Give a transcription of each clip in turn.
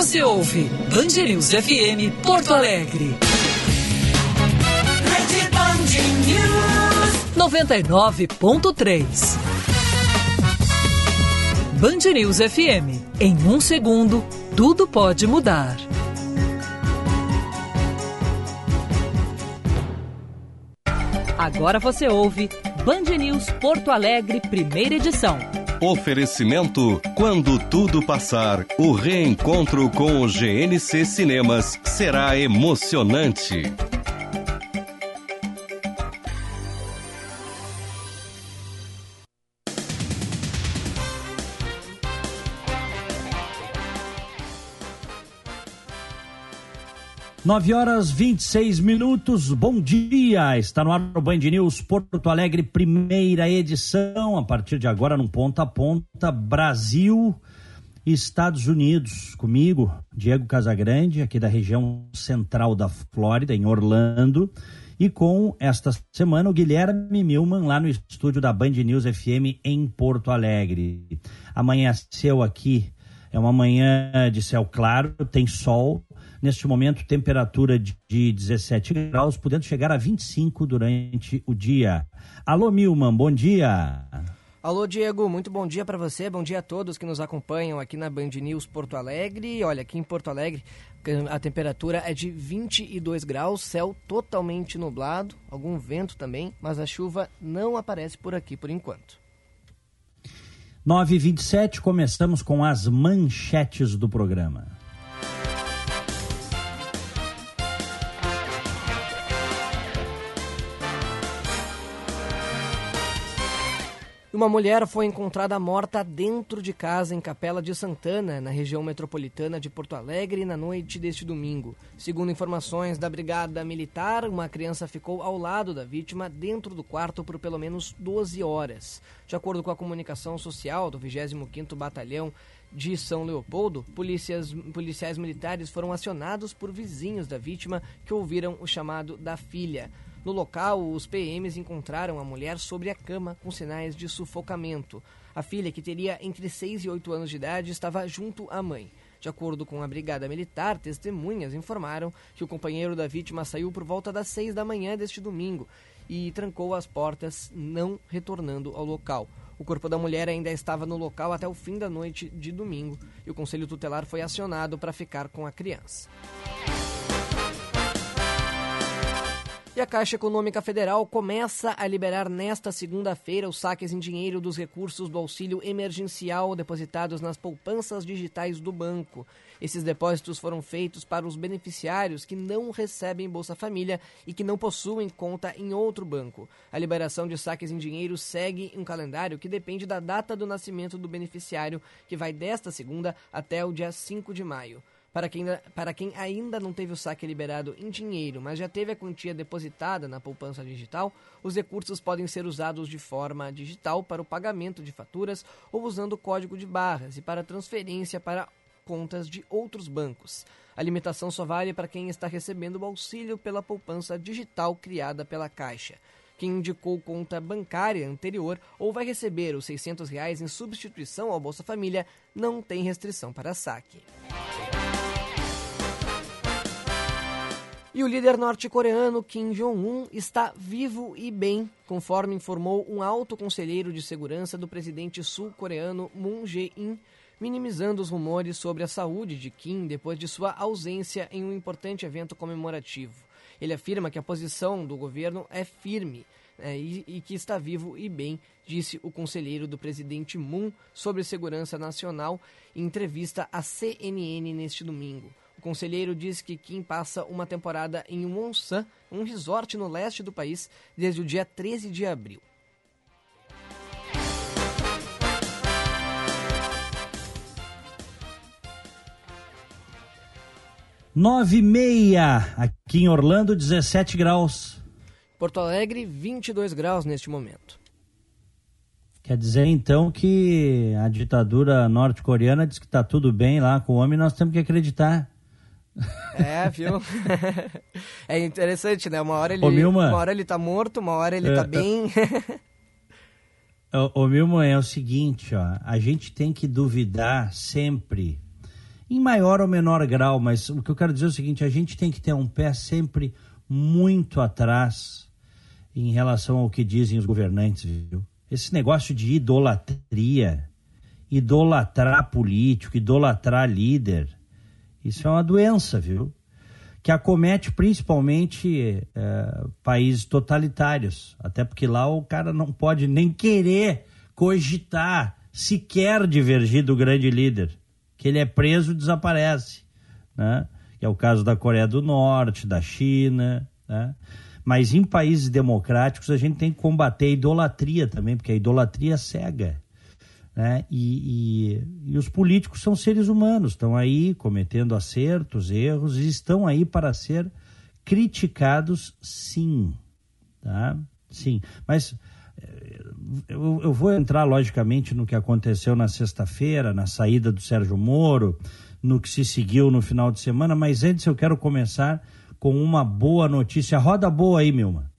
Você ouve Band News FM Porto Alegre. Rede Band News 99.3. Band News FM. Em um segundo, tudo pode mudar. Agora você ouve Band News Porto Alegre, primeira edição. Oferecimento: quando tudo passar, o reencontro com o GNC Cinemas será emocionante. Nove horas 26 minutos, bom dia! Está no ar o Band News Porto Alegre, primeira edição, a partir de agora no Ponta a Ponta, Brasil, Estados Unidos. Comigo, Diego Casagrande, aqui da região central da Flórida, em Orlando, e com esta semana o Guilherme Milman, lá no estúdio da Band News FM em Porto Alegre. Amanheceu aqui, é uma manhã de céu claro, tem sol, Neste momento, temperatura de 17 graus, podendo chegar a 25 durante o dia. Alô, Milman, bom dia. Alô, Diego, muito bom dia para você, bom dia a todos que nos acompanham aqui na Band News Porto Alegre. Olha, aqui em Porto Alegre a temperatura é de 22 graus, céu totalmente nublado, algum vento também, mas a chuva não aparece por aqui por enquanto. 9h27, começamos com as manchetes do programa. Uma mulher foi encontrada morta dentro de casa em Capela de Santana, na região metropolitana de Porto Alegre, na noite deste domingo. Segundo informações da Brigada Militar, uma criança ficou ao lado da vítima dentro do quarto por pelo menos 12 horas. De acordo com a comunicação social do 25º Batalhão de São Leopoldo, policiais militares foram acionados por vizinhos da vítima que ouviram o chamado da filha. No local, os PMs encontraram a mulher sobre a cama com sinais de sufocamento. A filha, que teria entre 6 e 8 anos de idade, estava junto à mãe. De acordo com a Brigada Militar, testemunhas informaram que o companheiro da vítima saiu por volta das 6 da manhã deste domingo e trancou as portas, não retornando ao local. O corpo da mulher ainda estava no local até o fim da noite de domingo e o Conselho Tutelar foi acionado para ficar com a criança. E a Caixa Econômica Federal começa a liberar nesta segunda-feira os saques em dinheiro dos recursos do auxílio emergencial depositados nas poupanças digitais do banco. Esses depósitos foram feitos para os beneficiários que não recebem Bolsa Família e que não possuem conta em outro banco. A liberação de saques em dinheiro segue um calendário que depende da data do nascimento do beneficiário, que vai desta segunda até o dia 5 de maio. Para quem, para quem ainda não teve o saque liberado em dinheiro, mas já teve a quantia depositada na poupança digital, os recursos podem ser usados de forma digital para o pagamento de faturas ou usando o código de barras e para transferência para contas de outros bancos. A limitação só vale para quem está recebendo o auxílio pela poupança digital criada pela Caixa. Quem indicou conta bancária anterior ou vai receber os 600 reais em substituição ao Bolsa Família não tem restrição para saque. E o líder norte-coreano Kim Jong-un está vivo e bem, conforme informou um alto conselheiro de segurança do presidente sul-coreano Moon Jae-in, minimizando os rumores sobre a saúde de Kim depois de sua ausência em um importante evento comemorativo. Ele afirma que a posição do governo é firme é, e, e, que está vivo e bem, disse o conselheiro do presidente Moon sobre segurança nacional em entrevista à CNN neste domingo. O conselheiro diz que Kim passa uma temporada em Wonsan, um resort no leste do país, desde o dia 13 de abril. Nove e meia, aqui em Orlando, 17 graus. Porto Alegre, 22 graus neste momento. Quer dizer, então, que a ditadura norte-coreana diz que está tudo bem lá com o homem, nós temos que acreditar. É, viu? é interessante, né? Uma hora ele, Ô, uma hora ele tá morto, uma hora ele tá é, tá bem. Ô, Milma, é o seguinte, ó, a gente tem que duvidar sempre em maior ou menor grau, mas o que eu quero dizer é o seguinte: a gente tem que ter um pé sempre muito atrás em relação ao que dizem os governantes, viu? Esse negócio de idolatria, idolatrar político, idolatrar líder, isso é uma doença, viu? Que acomete principalmente é, países totalitários, até porque lá o cara não pode nem querer cogitar sequer divergir do grande líder, que ele é preso desaparece, né? Que é o caso da Coreia do Norte, da China, né? Mas em países democráticos a gente tem que combater a idolatria também, porque a idolatria é cega. Né? E, e, e os políticos são seres humanos, estão aí cometendo acertos, erros, e estão aí para ser criticados, sim. Tá? Sim. Mas eh, eu, eu vou entrar, logicamente, no que aconteceu na sexta-feira, na saída do Sérgio Moro, no que se seguiu no final de semana, mas antes eu quero começar com uma boa notícia. Roda boa aí, Milma.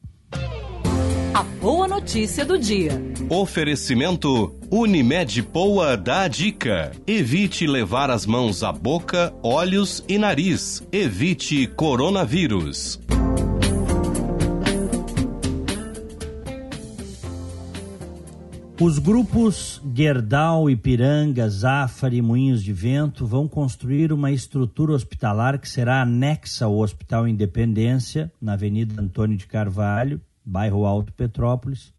Notícia do dia. Oferecimento Unimed Poa dá a dica. Evite levar as mãos à boca, olhos e nariz. Evite coronavírus. Os grupos Gerdau, Ipiranga, Zafari e Moinhos de Vento vão construir uma estrutura hospitalar que será anexa ao Hospital Independência, na Avenida Antônio de Carvalho, bairro Alto Petrópolis,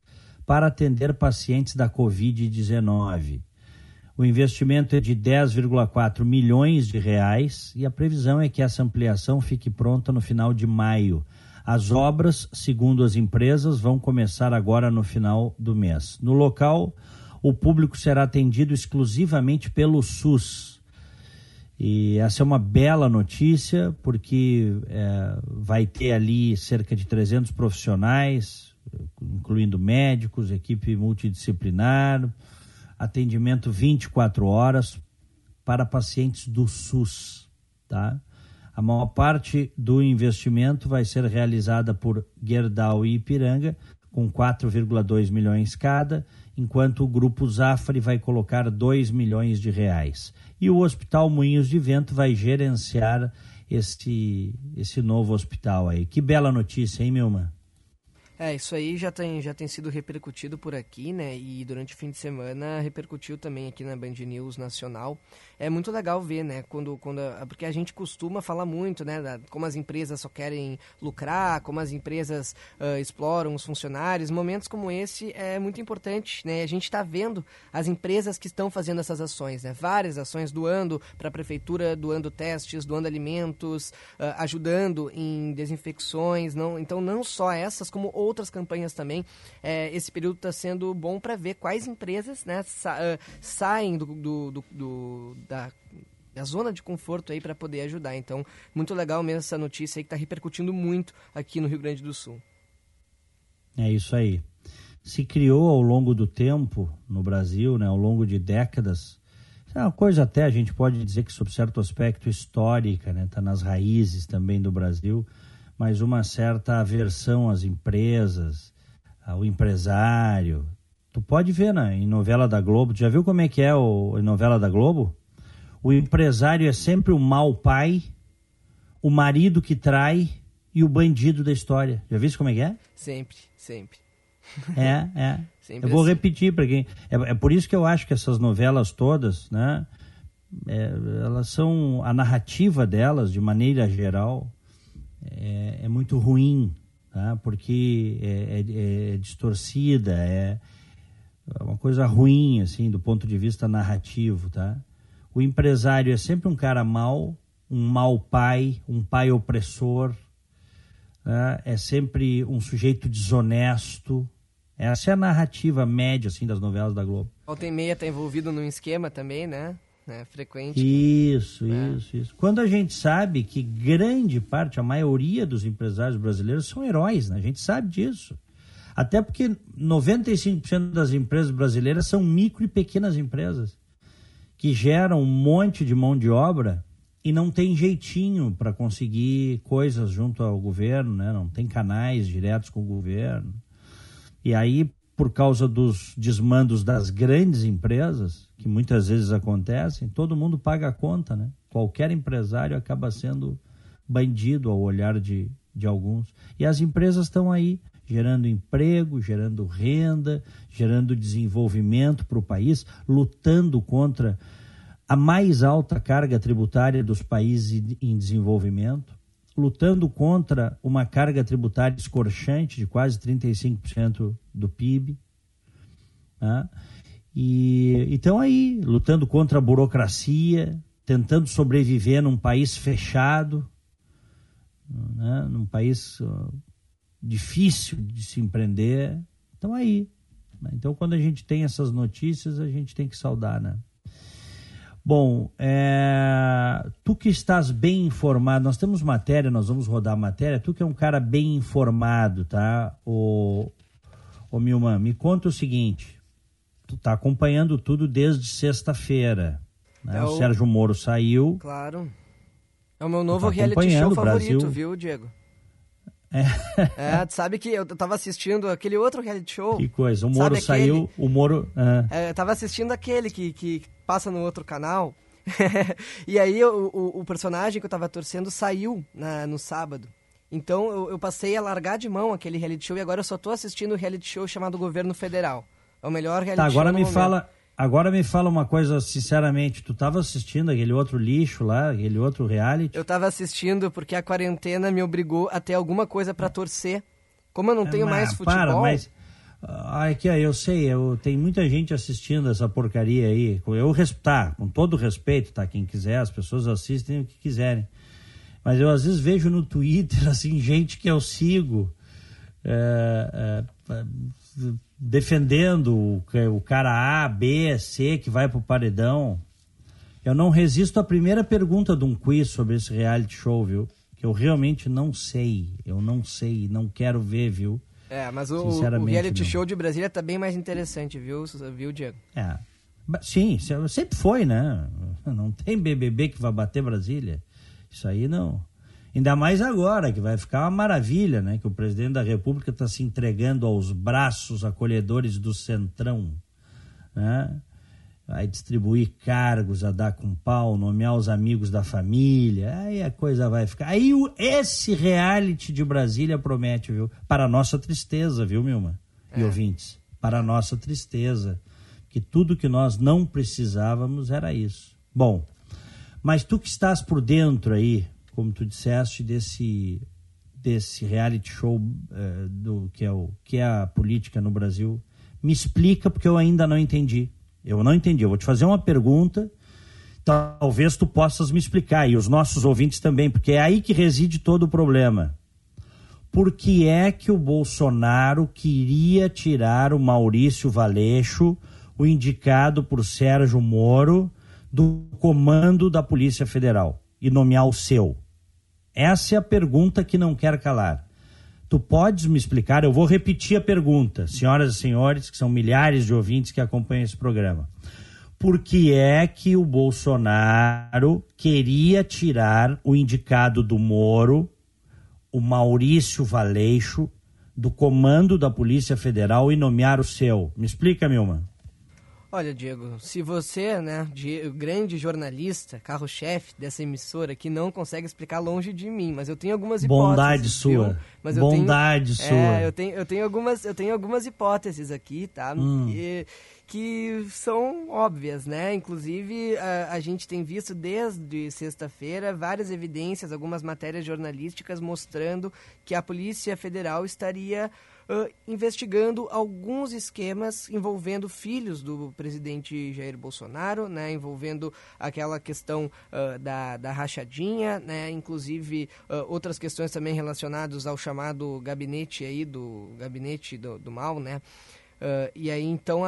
para atender pacientes da Covid-19. O investimento é de 10,4 milhões de reais e a previsão é que essa ampliação fique pronta no final de maio. As obras, segundo as empresas, vão começar agora no final do mês. No local, o público será atendido exclusivamente pelo SUS. E essa é uma bela notícia, porque é, vai ter ali cerca de 300 profissionais, incluindo médicos, equipe multidisciplinar, atendimento 24 horas para pacientes do SUS, tá? A maior parte do investimento vai ser realizada por Gerdau e Ipiranga, com 4,2 milhões cada, enquanto o grupo Zafre vai colocar 2 milhões de reais. E o Hospital Moinhos de Vento vai gerenciar este, esse novo hospital aí. Que bela notícia, hein, Milma? É, isso aí já tem, já tem sido repercutido por aqui, né? E durante o fim de semana repercutiu também aqui na Band News Nacional. É muito legal ver, né? Quando, quando, porque a gente costuma falar muito, né? Da, como as empresas só querem lucrar, como as empresas uh, exploram os funcionários. Momentos como esse é muito importante, né? A gente está vendo as empresas que estão fazendo essas ações, né? Várias ações doando para a prefeitura, doando testes, doando alimentos, uh, ajudando em desinfecções. Não, então, não só essas, como outras outras campanhas também. É, esse período está sendo bom para ver quais empresas né, sa uh, saem do, do, do, do da zona de conforto aí para poder ajudar. Então, muito legal mesmo essa notícia aí que está repercutindo muito aqui no Rio Grande do Sul. É isso aí. Se criou ao longo do tempo no Brasil, né, ao longo de décadas, é uma coisa até a gente pode dizer que sob certo aspecto histórica, né, tá nas raízes também do Brasil, mas uma certa aversão às empresas, ao empresário. Tu pode ver né, em novela da Globo, tu já viu como é que é o, em novela da Globo? O empresário é sempre o mau pai, o marido que trai e o bandido da história. Já viu como é que é? Sempre, sempre. É, é. Sempre eu vou assim. repetir para quem. É, é, por isso que eu acho que essas novelas todas, né? É, elas são a narrativa delas, de maneira geral, é, é muito ruim, tá? porque é, é, é, distorcida, é uma coisa ruim, assim, do ponto de vista narrativo, tá? O empresário é sempre um cara mau, um mau pai, um pai opressor, né? é sempre um sujeito desonesto. Essa é a narrativa média, assim, das novelas da Globo. Volta e meia tá envolvido num esquema também, né? Né, frequente. Isso, né? isso, isso. Quando a gente sabe que grande parte, a maioria dos empresários brasileiros são heróis, né? a gente sabe disso. Até porque 95% das empresas brasileiras são micro e pequenas empresas que geram um monte de mão de obra e não tem jeitinho para conseguir coisas junto ao governo, né? não tem canais diretos com o governo. E aí por causa dos desmandos das grandes empresas, que muitas vezes acontecem, todo mundo paga a conta, né? Qualquer empresário acaba sendo bandido ao olhar de, de alguns. E as empresas estão aí gerando emprego, gerando renda, gerando desenvolvimento para o país, lutando contra a mais alta carga tributária dos países em desenvolvimento, lutando contra uma carga tributária escorchante de quase 35% do PIB. Né? E estão aí, lutando contra a burocracia, tentando sobreviver num país fechado, né? num país difícil de se empreender. Estão aí. Né? Então, quando a gente tem essas notícias, a gente tem que saudar, né? Bom, é... tu que estás bem informado, nós temos matéria, nós vamos rodar matéria, tu que é um cara bem informado, tá? O, o Milman, me conta o seguinte, tu tá acompanhando tudo desde sexta-feira, né? É o... o... Sérgio Moro saiu. Claro. É o meu novo tá reality show favorito, Brasil. viu, Diego? É. é, tu sabe que eu tava assistindo aquele outro reality show. Que coisa, o Moro saiu, o Moro... É. É, eu tava assistindo aquele que, que passa no outro canal. e aí o, o, o, personagem que eu tava torcendo saiu na, no sábado. Então eu, eu, passei a largar de mão aquele reality show e agora eu só tô assistindo o reality show chamado Governo Federal. É o melhor reality tá, agora show. Agora me fala... Agora me fala uma coisa, sinceramente, tu estava assistindo aquele outro lixo lá, aquele outro reality? Eu estava assistindo porque a quarentena me obrigou a ter alguma coisa para torcer. Como eu não tenho mais futebol... Para, mas... Ah, aqui, eu sei, eu, tem muita gente assistindo essa porcaria aí. Eu, tá, com todo respeito, tá? Quem quiser, as pessoas assistem o que quiserem. Mas eu às vezes vejo no Twitter, assim, gente que eu sigo... É, é, defendendo o, o cara A, B, C que vai pro paredão. Eu não resisto à primeira pergunta de um quiz sobre esse reality show, viu? Que eu realmente não sei. Eu não sei, não quero ver, viu? É, mas o, o reality não. show de Brasília tá bem mais interessante, viu, viu Diego? É. Sim, sempre foi, né? Não tem BBB que vai bater Brasília. Isso aí não. Ainda mais agora, que vai ficar uma maravilha, né? Que o presidente da República está se entregando aos braços acolhedores do Centrão, né? Vai distribuir cargos, a dar com pau, nomear os amigos da família, aí a coisa vai ficar. Aí o, esse reality de Brasília promete, viu? Para nossa tristeza, viu, Milma? E é. ouvintes? Para nossa tristeza. Que tudo que nós não precisávamos era isso. Bom, mas tu que estás por dentro aí, como tu disseste, desse, desse reality show uh, do que é, o, que é a política no Brasil. Me explica, porque eu ainda não entendi. Eu não entendi. Eu vou te fazer uma pergunta, talvez tu possas me explicar, e os nossos ouvintes também, porque é aí que reside todo o problema. Por que é que o Bolsonaro queria tirar o Maurício Valeixo, o indicado por Sérgio Moro, do comando da Polícia Federal e nomear o seu? Essa é a pergunta que não quer calar. Tu podes me explicar? Eu vou repetir a pergunta, senhoras e senhores, que são milhares de ouvintes que acompanham esse programa. Por que é que o Bolsonaro queria tirar o indicado do Moro, o Maurício Valeixo, do comando da Polícia Federal e nomear o seu? Me explica, Milman. Olha, Diego, se você, né, de, grande jornalista, carro-chefe dessa emissora, que não consegue explicar longe de mim, mas eu tenho algumas hipóteses. Bondade sua. Mas Bondade tenho, sua. É, eu tenho, eu tenho algumas, eu tenho algumas hipóteses aqui, tá? Hum. E, que são óbvias, né? Inclusive, a, a gente tem visto desde sexta-feira várias evidências, algumas matérias jornalísticas mostrando que a Polícia Federal estaria uh, investigando alguns esquemas envolvendo filhos do presidente Jair Bolsonaro, né, envolvendo aquela questão uh, da, da rachadinha, né, inclusive uh, outras questões também relacionadas ao chamado gabinete aí do gabinete do, do mal, né, Uh, e aí, então,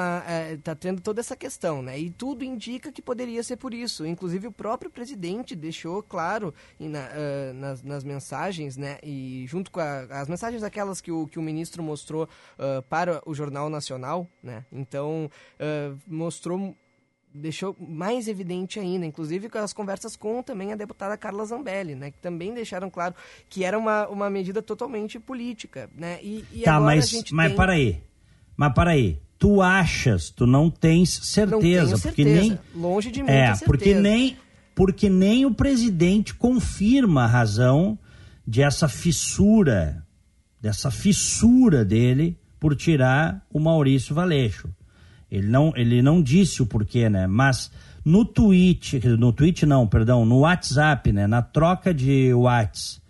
está tendo toda essa questão, né? E tudo indica que poderia ser por isso. Inclusive, o próprio presidente deixou claro na, uh, nas, nas, mensagens, né? E junto com a, as mensagens aquelas que o, que o ministro mostrou uh, para o Jornal Nacional, né? Então, mostrou deixou mais evidente ainda, inclusive com as conversas com também a deputada Carla Zambelli, né, que também deixaram claro que era uma, uma medida totalmente política, né? E, e tá, mas, mas tem... para aí, Mas para aí, tu achas, tu não tens certeza, não porque certeza. nem longe de mim é, porque nem porque nem o presidente confirma a razão dessa fissura, dessa fissura dele por tirar o Maurício Valeixo. Ele não, ele não disse o porquê, né? Mas no tweet, no tweet não, perdão, no WhatsApp, né? Na troca de WhatsApp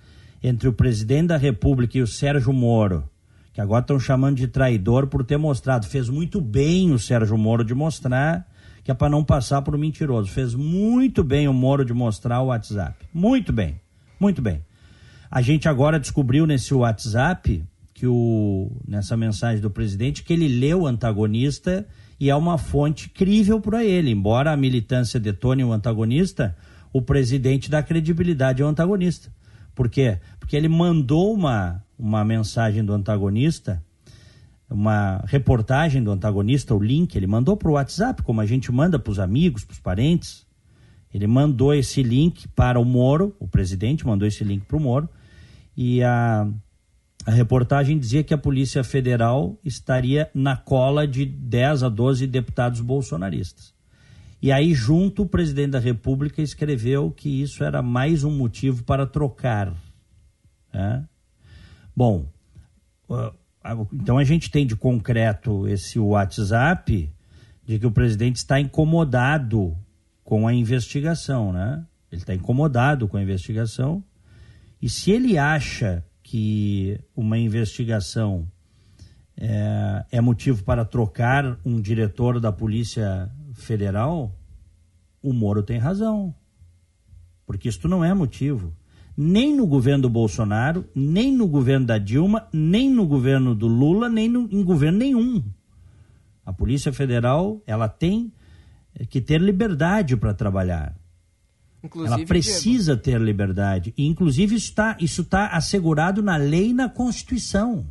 entre o presidente da República e o Sérgio Moro, que agora estão chamando de traidor por ter mostrado. Fez muito bem o Sérgio Moro de mostrar, que é para não passar por mentiroso. Fez muito bem o Moro de mostrar o WhatsApp. Muito bem, muito bem. A gente agora descobriu nesse WhatsApp que o nessa mensagem do presidente que ele leu o antagonista e é uma fonte crível para ele. Embora a militância detone o antagonista, o presidente dá credibilidade ao antagonista. Por quê? Porque ele mandou uma, uma mensagem do antagonista, uma reportagem do antagonista, o link, ele mandou para o WhatsApp, como a gente manda para os amigos, para os parentes. Ele mandou esse link para o Moro, o presidente mandou esse link para o Moro, e a, a reportagem dizia que a Polícia Federal estaria na cola de 10 a 12 deputados bolsonaristas. E aí, junto, o presidente da República escreveu que isso era mais um motivo para trocar. Né? Bom, então a gente tem de concreto esse WhatsApp de que o presidente está incomodado com a investigação, né? Ele está incomodado com a investigação. E se ele acha que uma investigação é, é motivo para trocar um diretor da Polícia Federal, o Moro tem razão. Porque isto não é motivo. Nem no governo do Bolsonaro, nem no governo da Dilma, nem no governo do Lula, nem no, em governo nenhum. A Polícia Federal, ela tem que ter liberdade para trabalhar. Inclusive, ela precisa Diego. ter liberdade. E, inclusive, isso está isso tá assegurado na lei e na Constituição.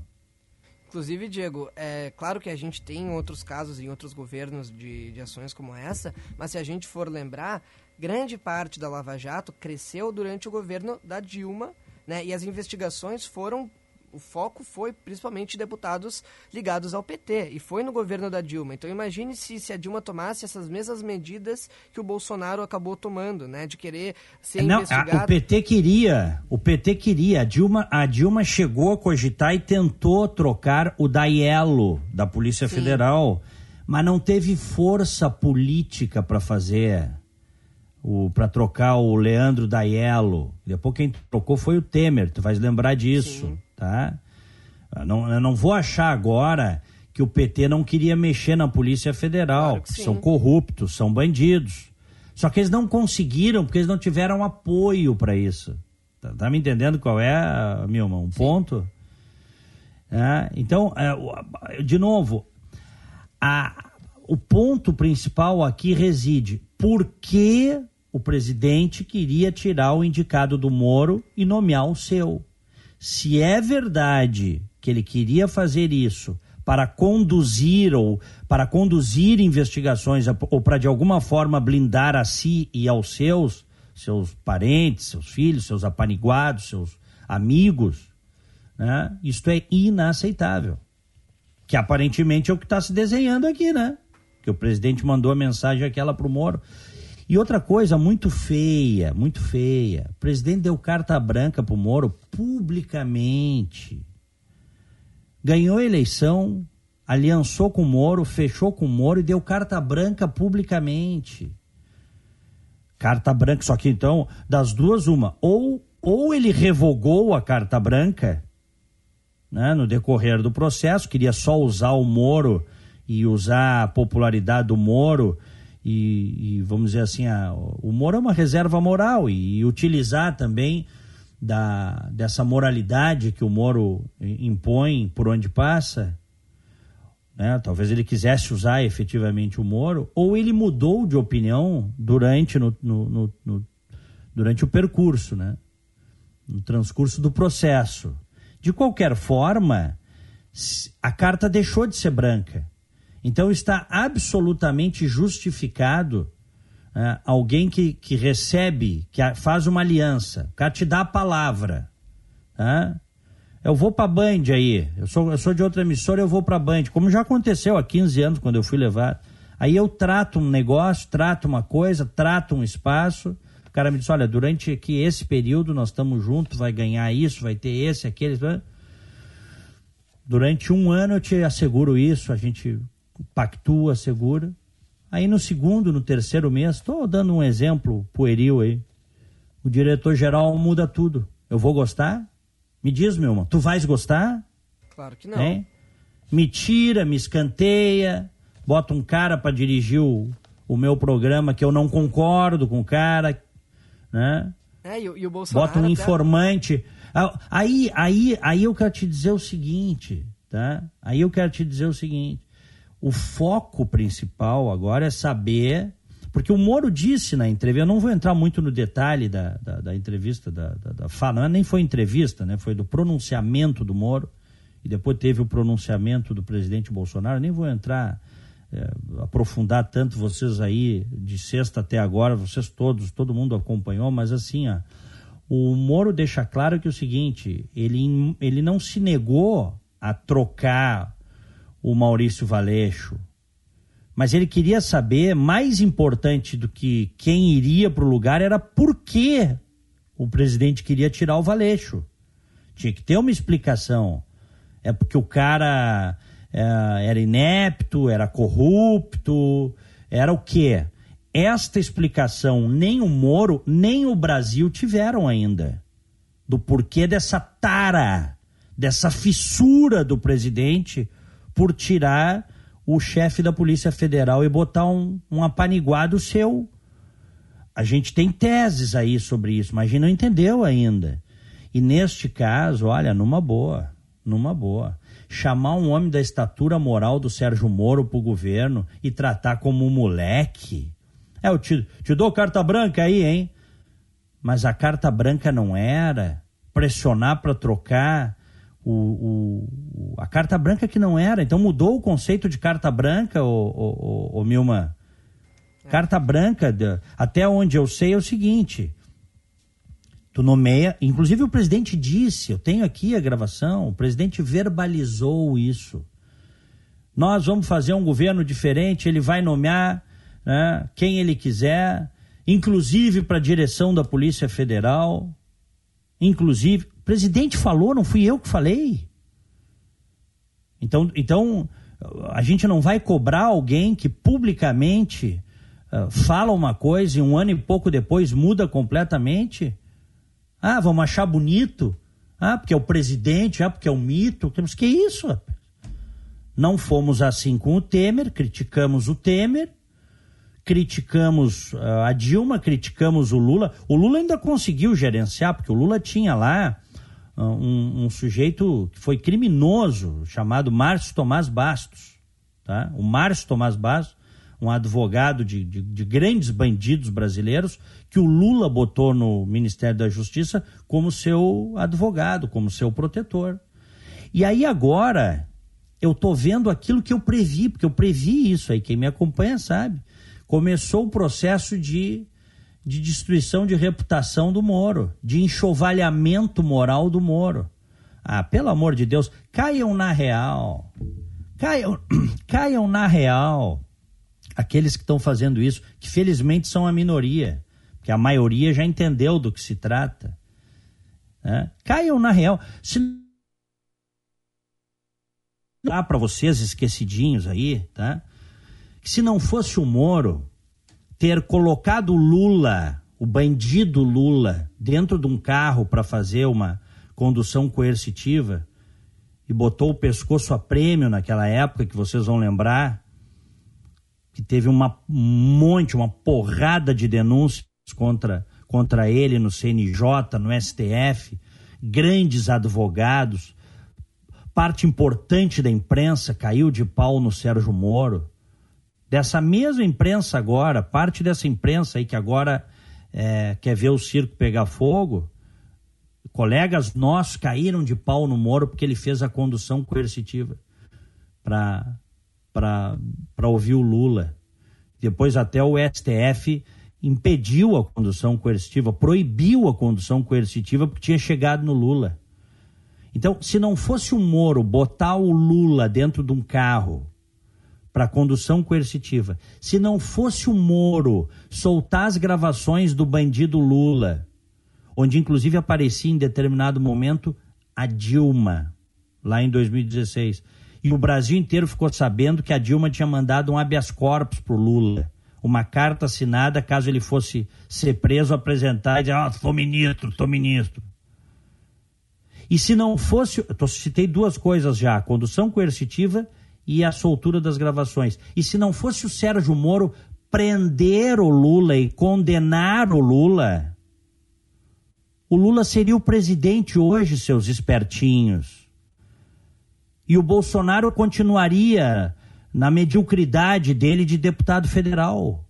Inclusive, Diego, é claro que a gente tem outros casos em outros governos de, de ações como essa, mas se a gente for lembrar, grande parte da Lava Jato cresceu durante o governo da Dilma, né? E as investigações foram o foco foi principalmente deputados ligados ao PT e foi no governo da Dilma. Então imagine se, se a Dilma tomasse essas mesmas medidas que o Bolsonaro acabou tomando, né, de querer ser Não, investigado. A, o PT queria, o PT queria. A Dilma, a Dilma chegou a cogitar e tentou trocar o Daiello da Polícia Sim. Federal, mas não teve força política para fazer para trocar o Leandro Daiello. Depois quem trocou foi o Temer, tu vais lembrar disso. Sim tá? Eu não, eu não vou achar agora que o PT não queria mexer na Polícia Federal, claro são corruptos, são bandidos. Só que eles não conseguiram porque eles não tiveram apoio para isso. Tá, tá, me entendendo qual é, Milma, um sim. ponto? É, então, é, de novo, a, o ponto principal aqui reside por que o presidente queria tirar o indicado do Moro e nomear o seu se é verdade que ele queria fazer isso para conduzir ou para conduzir investigações ou para de alguma forma blindar a si e aos seus seus parentes, seus filhos, seus apaniguados, seus amigos, né? Isto é inaceitável. Que aparentemente é o que está se desenhando aqui, né? Que o presidente mandou a mensagem aquela para o Moro. E outra coisa muito feia, muito feia. O presidente deu carta branca para o Moro publicamente. Ganhou a eleição, aliançou com o Moro, fechou com o Moro e deu carta branca publicamente. Carta branca, só que então, das duas, uma. Ou, ou ele revogou a carta branca né, no decorrer do processo, queria só usar o Moro e usar a popularidade do Moro e, e vamos dizer assim, a, o Moro é uma reserva moral e, e, utilizar também da, dessa moralidade que o Moro impõe por onde passa, né? talvez ele quisesse usar efetivamente o Moro, ou ele mudou de opinião durante, no, no, no durante o percurso, né? no transcurso do processo. De qualquer forma, a carta deixou de ser branca então está absolutamente justificado uh, alguém que, que recebe, que faz uma aliança, o cara te dá a palavra. Uh, eu vou pra Band aí. Eu sou, eu sou de outra emissora, eu vou pra Band. Como já aconteceu há 15 anos, quando eu fui levar. Aí eu trato um negócio, trato uma coisa, trato um espaço. O cara me diz: olha, durante aqui esse período nós estamos juntos, vai ganhar isso, vai ter esse, aquele. Durante um ano eu te asseguro isso, a gente pactua, segura. Aí no segundo, no terceiro mês, estou dando um exemplo pueril aí. O diretor-geral muda tudo. Eu vou gostar? Me diz, meu irmão, tu vais gostar? Claro que não. É? Me tira, me escanteia, bota um cara para dirigir o, o meu programa que eu não concordo com o cara, né? É, e, e o Bolsonaro bota um informante. Ah, aí, aí, aí eu quero te dizer o seguinte, tá? Aí eu quero te dizer o seguinte: o foco principal agora é saber porque o Moro disse na entrevista, eu não vou entrar muito no detalhe da, da, da entrevista, da, da, da fala, nem foi entrevista, né? foi do pronunciamento do Moro, e depois teve o pronunciamento do presidente Bolsonaro, nem vou entrar, é, aprofundar tanto vocês aí, de sexta até agora, vocês todos, todo mundo acompanhou, mas assim, ó, o Moro deixa claro que é o seguinte, ele, ele não se negou a trocar o Maurício Valeixo, mas ele queria saber, mais importante do que quem iria para o lugar, era por que o presidente queria tirar o Valeixo. Tinha que ter uma explicação. É porque o cara é, era inepto, era corrupto, era o quê? Esta explicação nem o Moro, nem o Brasil tiveram ainda. Do porquê dessa tara, dessa fissura do presidente por tirar o chefe da Polícia Federal e botar um, um apaniguado seu. A gente tem teses aí sobre isso, mas a gente não entendeu ainda. E neste caso, olha, numa boa, numa boa. Chamar um homem da estatura moral do Sérgio Moro pro governo e tratar como um moleque. É, eu te, te dou carta branca aí, hein? Mas a carta branca não era pressionar para trocar o, o, a carta branca que não era. Então mudou o conceito de carta branca, o, o, o Milma. É. Carta branca, até onde eu sei, é o seguinte: tu nomeia. Inclusive o presidente disse, eu tenho aqui a gravação, o presidente verbalizou isso. Nós vamos fazer um governo diferente, ele vai nomear né, quem ele quiser, inclusive para a direção da Polícia Federal. Inclusive, o presidente falou, não fui eu que falei. Então, então a gente não vai cobrar alguém que publicamente uh, fala uma coisa e um ano e pouco depois muda completamente. Ah, vamos achar bonito. Ah, porque é o presidente, ah, porque é o mito. Temos que isso. Não fomos assim com o Temer, criticamos o Temer criticamos uh, a Dilma, criticamos o Lula. O Lula ainda conseguiu gerenciar, porque o Lula tinha lá um, um, sujeito que foi criminoso, chamado Márcio Tomás Bastos. Tá? O Márcio Tomás Bastos, um advogado de, de, de grandes bandidos brasileiros, que o Lula botou no Ministério da Justiça como seu advogado, como seu protetor. E aí agora eu tô vendo aquilo que eu previ, porque eu previ isso aí, quem me acompanha sabe começou o processo de, de destruição de reputação do Moro, de enxovalhamento moral do Moro. Ah, pelo amor de Deus, caiam na real. Caiam, caiam na real aqueles que estão fazendo isso, que felizmente são a minoria, porque a maioria já entendeu do que se trata. Né? Caiam na real. Se dá para vocês esquecidinhos aí, tá? que se não fosse o Moro ter colocado Lula, o bandido Lula, dentro de um carro para fazer uma condução coercitiva e botou o pescoço a prêmio naquela época que vocês vão lembrar, que teve uma, um monte, uma porrada de denúncias contra, contra ele no CNJ, no STF, grandes advogados, parte importante da imprensa caiu de pau no Sérgio Moro dessa mesma imprensa agora, parte dessa imprensa aí que agora é, quer ver o circo pegar fogo, colegas nossos caíram de pau no Moro porque ele fez a condução coercitiva para ouvir o Lula. Depois até o STF impediu a condução coercitiva, proibiu a condução coercitiva porque tinha chegado no Lula. Então, se não fosse o Moro botar o Lula dentro de um carro para condução coercitiva, se não fosse o Moro soltar as gravações do bandido Lula, onde inclusive aparecia em determinado momento a Dilma, lá em 2016, e o Brasil inteiro ficou sabendo que a Dilma tinha mandado um habeas corpus pro Lula, uma carta assinada caso ele fosse ser preso, apresentar e dizer, ah, sou ministro, sou ministro. E se não fosse, eu citei duas coisas já, condução coercitiva e a soltura das gravações. E se não fosse o Sérgio Moro prender o Lula e condenar o Lula, o Lula seria o presidente hoje, seus espertinhos. E o Bolsonaro continuaria na mediocridade dele de deputado federal.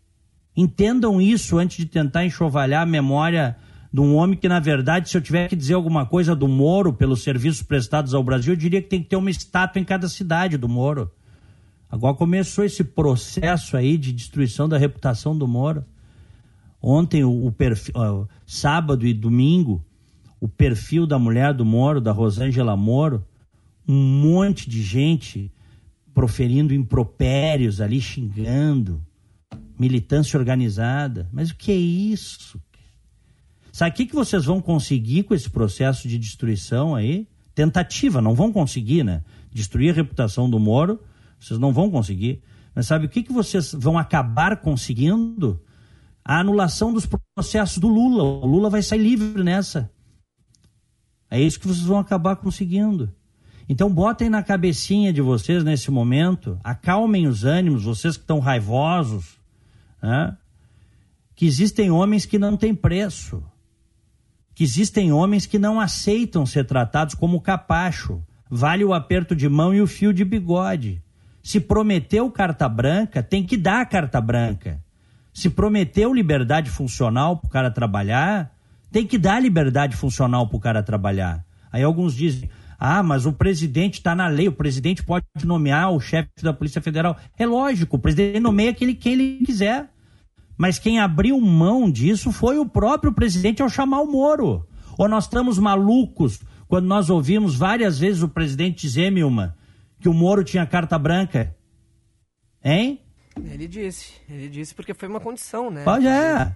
Entendam isso antes de tentar enxovalhar a memória de um homem que, na verdade, se eu tiver que dizer alguma coisa do Moro pelos serviços prestados ao Brasil, eu diria que tem que ter uma estátua em cada cidade do Moro. Agora começou esse processo aí de destruição da reputação do Moro. Ontem, o, o perfil, uh, sábado e domingo, o perfil da mulher do Moro, da Rosângela Moro, um monte de gente proferindo impropérios ali, xingando, militância organizada. Mas o que é isso? Sabe o que, que vocês vão conseguir com esse processo de destruição aí? Tentativa, não vão conseguir, né? Destruir a reputação do Moro, vocês não vão conseguir. Mas sabe o que, que vocês vão acabar conseguindo? A anulação dos processos do Lula. O Lula vai sair livre nessa. É isso que vocês vão acabar conseguindo. Então botem na cabecinha de vocês nesse momento, acalmem os ânimos, vocês que estão raivosos, né? que existem homens que não têm preço que existem homens que não aceitam ser tratados como capacho. Vale o aperto de mão e o fio de bigode. Se prometeu carta branca, tem que dar carta branca. Se prometeu liberdade funcional para o cara trabalhar, tem que dar liberdade funcional para o cara trabalhar. Aí alguns dizem: ah, mas o presidente está na lei, o presidente pode nomear o chefe da Polícia Federal. É lógico, o presidente nomeia aquele, quem ele quiser. Mas quem abriu mão disso foi o próprio presidente ao chamar o Moro. Ou nós estamos malucos quando nós ouvimos várias vezes o presidente dizer, Milma, que o Moro tinha carta branca? Hein? Ele disse, ele disse porque foi uma condição, né? Pode é.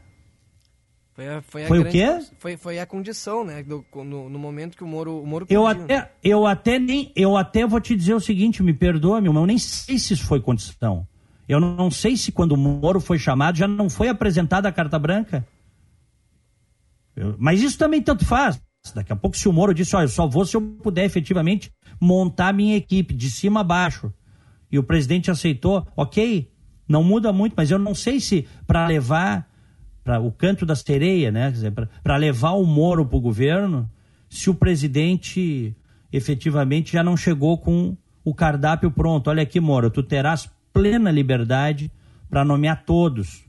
Foi, a, foi, a foi o quê? Foi, foi a condição, né? Do, no, no, momento que o Moro, o Moro pediu. Eu até, eu até nem, eu até vou te dizer o seguinte, me perdoa, meu irmão, eu nem sei se isso foi condição. Eu não sei se quando o Moro foi chamado já não foi apresentada a carta branca. Eu, mas isso também tanto faz. Daqui a pouco, se o Moro disse, olha, eu só vou se eu puder efetivamente montar minha equipe de cima a baixo. E o presidente aceitou, ok, não muda muito, mas eu não sei se para levar para o canto da sereia, né? Para levar o Moro para o governo, se o presidente efetivamente já não chegou com o cardápio pronto. Olha aqui, Moro, tu terás plena liberdade para nomear todos,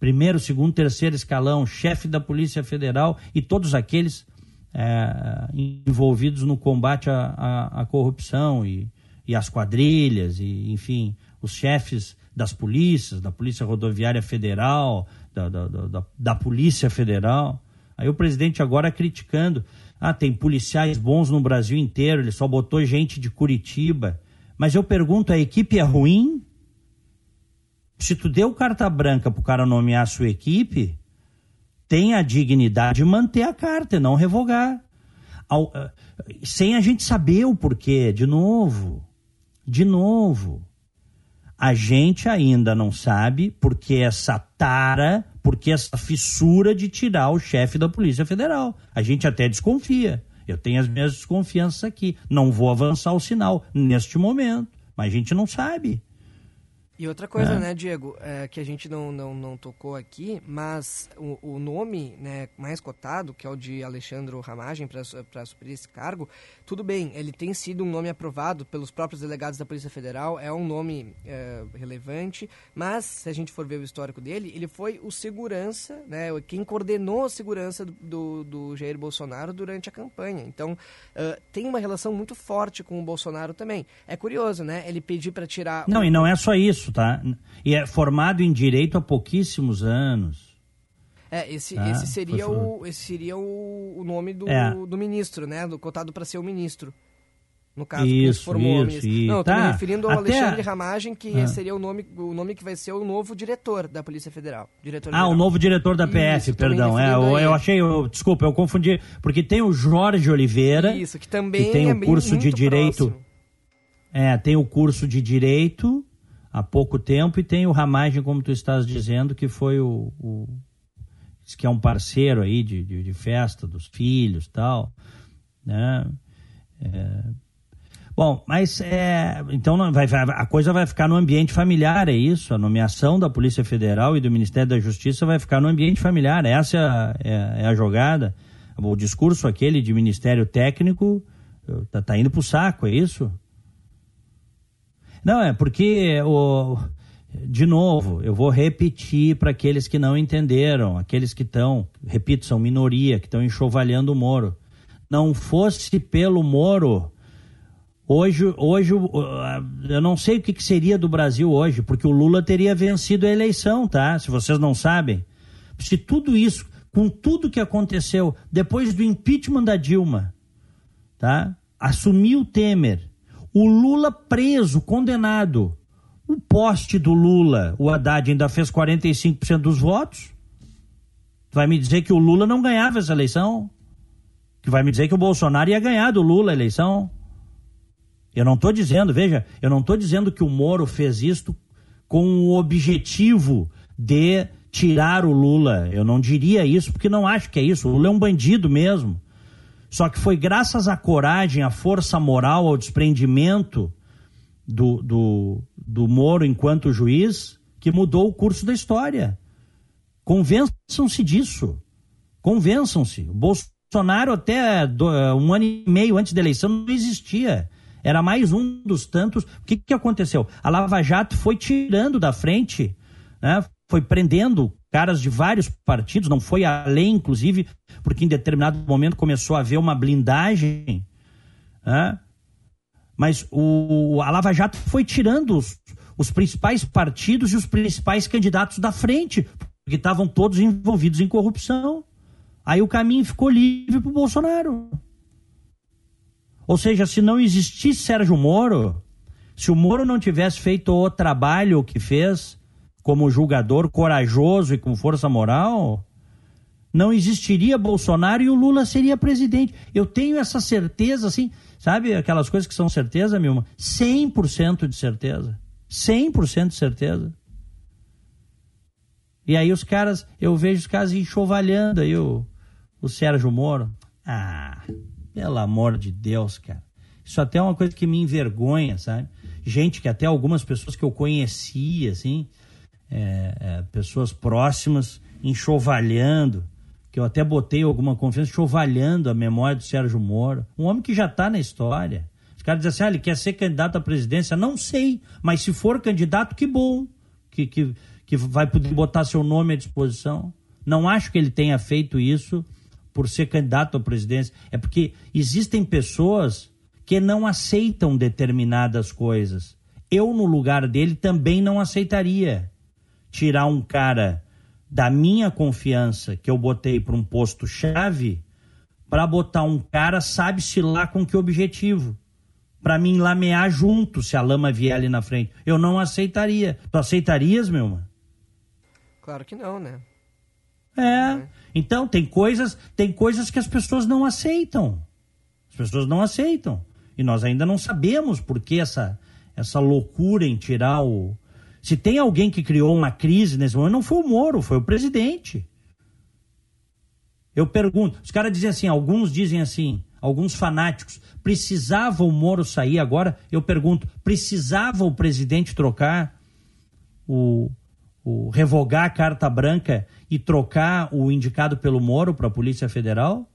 primeiro, segundo, terceiro escalão, chefe da Polícia Federal e todos aqueles é, envolvidos no combate à, à, à corrupção e, e às quadrilhas, e, enfim, os chefes das polícias, da Polícia Rodoviária Federal, da, da, da, da Polícia Federal. Aí o presidente agora criticando. Ah, tem policiais bons no Brasil inteiro, ele só botou gente de Curitiba. Mas eu pergunto, a equipe é ruim? Se tu deu carta branca pro cara nomear a sua equipe, tem a dignidade de manter a carta e não revogar. Ao, uh, sem a gente saber o porquê, de novo. De novo. A gente ainda não sabe porque essa tara, porque essa fissura de tirar o chefe da Polícia Federal. A gente até desconfia. Eu tenho as minhas desconfianças aqui. Não vou avançar o sinal neste momento. Mas a gente não sabe. E outra coisa, é. né, Diego, é, que a gente não, não, não tocou aqui, mas o, o nome né, mais cotado, que é o de Alexandre Ramagem, para suprir esse cargo, tudo bem, ele tem sido um nome aprovado pelos próprios delegados da Polícia Federal, é um nome é, relevante, mas se a gente for ver o histórico dele, ele foi o segurança, né, quem coordenou a segurança do, do, do Jair Bolsonaro durante a campanha. Então, tem uma relação muito forte com o Bolsonaro também. É curioso, né, ele pedir para tirar... Não, o... e não é só isso tá? E é formado em direito há pouquíssimos anos. É, esse, ah, esse seria, o, esse seria o, o nome do, é. do ministro, né? Do, cotado para ser o ministro. No caso, isso, formou isso, isso. Não, eu tô tá. me referindo ao Até... Alexandre Ramagem, que ah. seria o nome, o nome que vai ser o novo diretor da Polícia Federal. Diretor ah, o novo diretor da PF, isso, perdão. É, eu, eu achei, eu, desculpa, eu confundi, porque tem o Jorge Oliveira, isso, que também que tem é o curso de direito. Próximo. É, tem o curso de direito há pouco tempo e tem o Ramagem, como tu estás dizendo, que foi o, o que é um parceiro aí de, de, de festa dos filhos tal, né? É, Bom, mas é, então vai, a coisa vai ficar no ambiente familiar, é isso? A nomeação da Polícia Federal e do Ministério da Justiça vai ficar no ambiente familiar. Essa é, é, é a jogada. O discurso aquele de Ministério Técnico tá, tá indo pro saco, é isso? Não, é porque o, de novo, eu vou repetir para aqueles que não entenderam, aqueles que estão, repito, são minoria, que estão enxovalhando o Moro. Não fosse pelo Moro Hoje, hoje eu não sei o que, que seria do Brasil hoje, porque o Lula teria vencido a eleição, tá? Se vocês não sabem. Se tudo isso, com tudo que aconteceu depois do impeachment da Dilma, tá? Assumiu Temer, o Lula preso, condenado. O poste do Lula, o Haddad ainda fez 45% dos votos. Vai me dizer que o Lula não ganhava essa eleição? Que vai me dizer que o Bolsonaro ia ganhar do Lula a eleição? Eu não estou dizendo, veja, eu não estou dizendo que o Moro fez isto com o objetivo de tirar o Lula. Eu não diria isso, porque não acho que é isso. O Lula é um bandido mesmo. Só que foi graças à coragem, à força moral, ao desprendimento do, do, do Moro enquanto juiz que mudou o curso da história. Convençam-se disso. Convençam-se. O Bolsonaro, até um ano e meio antes da eleição, não existia. Era mais um dos tantos. O que, que aconteceu? A Lava Jato foi tirando da frente, né? foi prendendo caras de vários partidos, não foi além, inclusive, porque em determinado momento começou a haver uma blindagem. Né? Mas o, a Lava Jato foi tirando os, os principais partidos e os principais candidatos da frente, porque estavam todos envolvidos em corrupção. Aí o caminho ficou livre para o Bolsonaro. Ou seja, se não existisse Sérgio Moro, se o Moro não tivesse feito o trabalho que fez, como julgador corajoso e com força moral, não existiria Bolsonaro e o Lula seria presidente. Eu tenho essa certeza, assim, sabe aquelas coisas que são certeza, Milma? 100% de certeza. 100% de certeza. E aí os caras, eu vejo os caras enxovalhando aí o, o Sérgio Moro. Ah, pelo amor de Deus, cara. Isso até é uma coisa que me envergonha, sabe? Gente que até algumas pessoas que eu conhecia, assim, é, é, pessoas próximas, enxovalhando, que eu até botei alguma confiança, enxovalhando a memória do Sérgio Moro. Um homem que já está na história. Os caras dizem assim, ah, ele quer ser candidato à presidência. Não sei, mas se for candidato, que bom. Que, que, que vai poder botar seu nome à disposição. Não acho que ele tenha feito isso por ser candidato à presidência, é porque existem pessoas que não aceitam determinadas coisas. Eu, no lugar dele, também não aceitaria tirar um cara da minha confiança que eu botei para um posto chave para botar um cara sabe-se lá com que objetivo. Para mim lamear junto se a lama vier ali na frente. Eu não aceitaria. Tu aceitarias, meu mano? Claro que não, né? É. Então, tem coisas, tem coisas que as pessoas não aceitam. As pessoas não aceitam. E nós ainda não sabemos por que essa, essa loucura em tirar o. Se tem alguém que criou uma crise nesse momento, não foi o Moro, foi o presidente. Eu pergunto, os caras dizem assim, alguns dizem assim, alguns fanáticos, precisava o Moro sair agora? Eu pergunto, precisava o presidente trocar o, o revogar a carta branca e trocar o indicado pelo Moro para a Polícia Federal?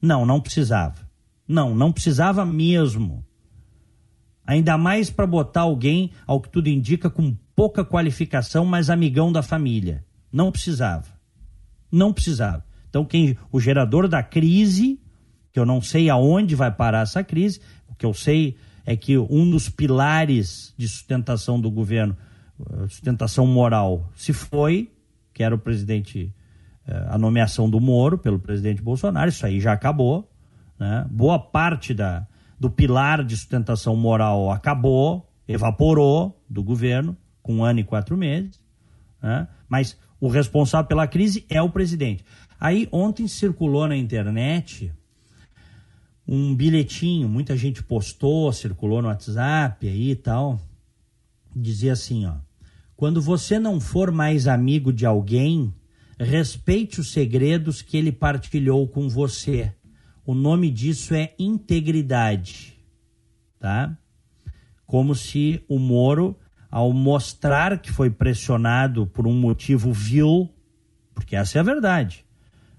Não, não precisava. Não, não precisava mesmo. Ainda mais para botar alguém, ao que tudo indica, com pouca qualificação, mas amigão da família. Não precisava. Não precisava. Então, quem, o gerador da crise, que eu não sei aonde vai parar essa crise, o que eu sei é que um dos pilares de sustentação do governo, eh, sustentação moral, se foi, que era o presidente é, a nomeação do Moro pelo presidente Bolsonaro, isso aí já acabou. Né? Boa parte da, do pilar de sustentação moral acabou, evaporou do governo, com um ano e quatro meses. Né? Mas o responsável pela crise é o presidente. Aí ontem circulou na internet um bilhetinho, muita gente postou, circulou no WhatsApp aí e tal. Dizia assim, ó: Quando você não for mais amigo de alguém, respeite os segredos que ele partilhou com você. O nome disso é integridade, tá? Como se o Moro, ao mostrar que foi pressionado por um motivo vil, porque essa é a verdade.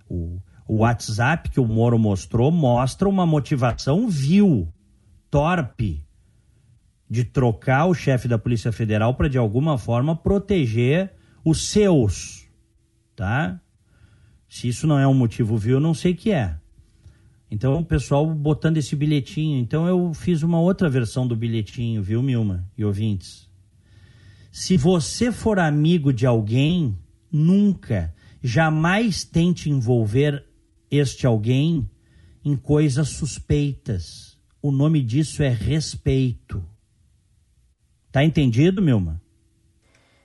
O, o WhatsApp que o Moro mostrou mostra uma motivação vil, torpe, de trocar o chefe da Polícia Federal para de alguma forma proteger os seus, tá? Se isso não é um motivo vil, eu não sei o que é. Então, o pessoal botando esse bilhetinho. Então, eu fiz uma outra versão do bilhetinho, viu, Milma e ouvintes? Se você for amigo de alguém, nunca, jamais tente envolver este alguém em coisas suspeitas. O nome disso é respeito. Tá entendido, Milma?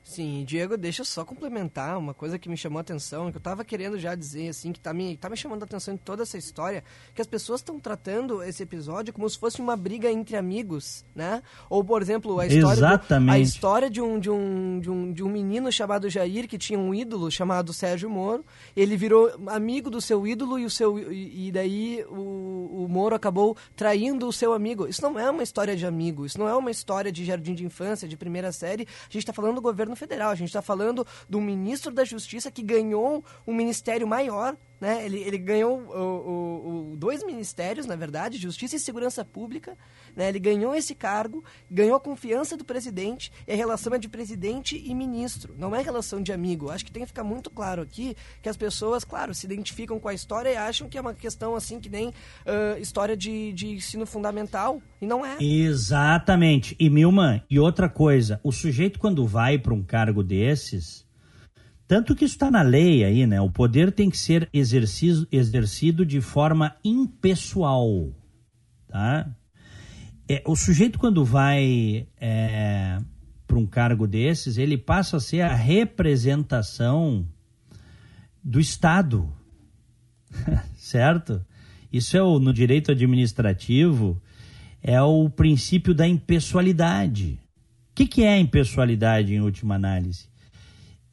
Sim, Diego, deixa eu só complementar uma coisa que me chamou a atenção, que eu estava querendo já dizer, assim, que está me, tá me chamando a atenção em toda essa história, que as pessoas estão tratando esse episódio como se fosse uma briga entre amigos, né? Ou, por exemplo, a história, Exatamente. Do, a história de, um, de, um, de, um, de um menino chamado Jair, que tinha um ídolo chamado Sérgio Moro, ele virou amigo do seu ídolo e, o seu, e, e daí o, o Moro acabou traindo o seu amigo. Isso não é uma história de amigo, isso não é uma história de jardim de infância, de primeira série, a gente está falando do governo federal. A gente está falando do ministro da Justiça que ganhou um ministério maior né? Ele, ele ganhou o, o, o, dois ministérios, na verdade, Justiça e Segurança Pública. Né? Ele ganhou esse cargo, ganhou a confiança do presidente, e a relação é de presidente e ministro, não é relação de amigo. Acho que tem que ficar muito claro aqui que as pessoas, claro, se identificam com a história e acham que é uma questão assim que nem uh, história de, de ensino fundamental, e não é. Exatamente. E Milman, e outra coisa, o sujeito quando vai para um cargo desses tanto que está na lei aí, né? O poder tem que ser exercido, exercido de forma impessoal, tá? É, o sujeito quando vai é, para um cargo desses, ele passa a ser a representação do Estado, certo? Isso é o, no direito administrativo é o princípio da impessoalidade. O que, que é a impessoalidade em última análise?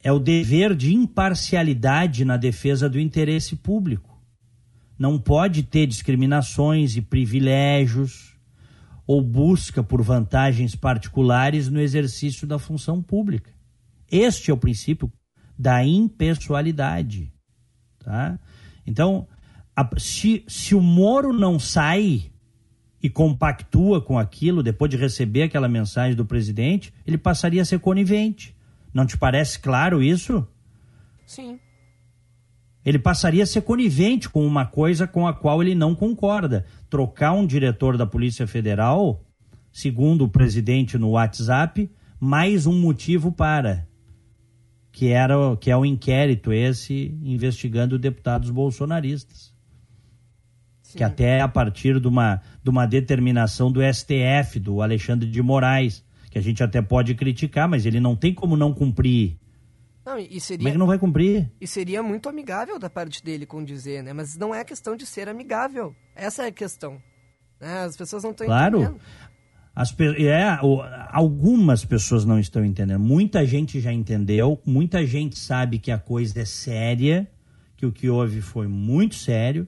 É o dever de imparcialidade na defesa do interesse público. Não pode ter discriminações e privilégios ou busca por vantagens particulares no exercício da função pública. Este é o princípio da impessoalidade. Tá? Então, a, se, se o Moro não sai e compactua com aquilo depois de receber aquela mensagem do presidente, ele passaria a ser conivente. Não te parece claro isso? Sim. Ele passaria a ser conivente com uma coisa com a qual ele não concorda. Trocar um diretor da Polícia Federal, segundo o presidente no WhatsApp, mais um motivo para que era que é o inquérito esse investigando deputados bolsonaristas. Sim. Que até a partir de uma, de uma determinação do STF, do Alexandre de Moraes, que a gente até pode criticar, mas ele não tem como não cumprir. Não, e seria, como é que não vai cumprir? E seria muito amigável da parte dele com dizer, né? Mas não é questão de ser amigável. Essa é a questão. Né? As pessoas não estão claro. entendendo. As, é, algumas pessoas não estão entendendo. Muita gente já entendeu, muita gente sabe que a coisa é séria, que o que houve foi muito sério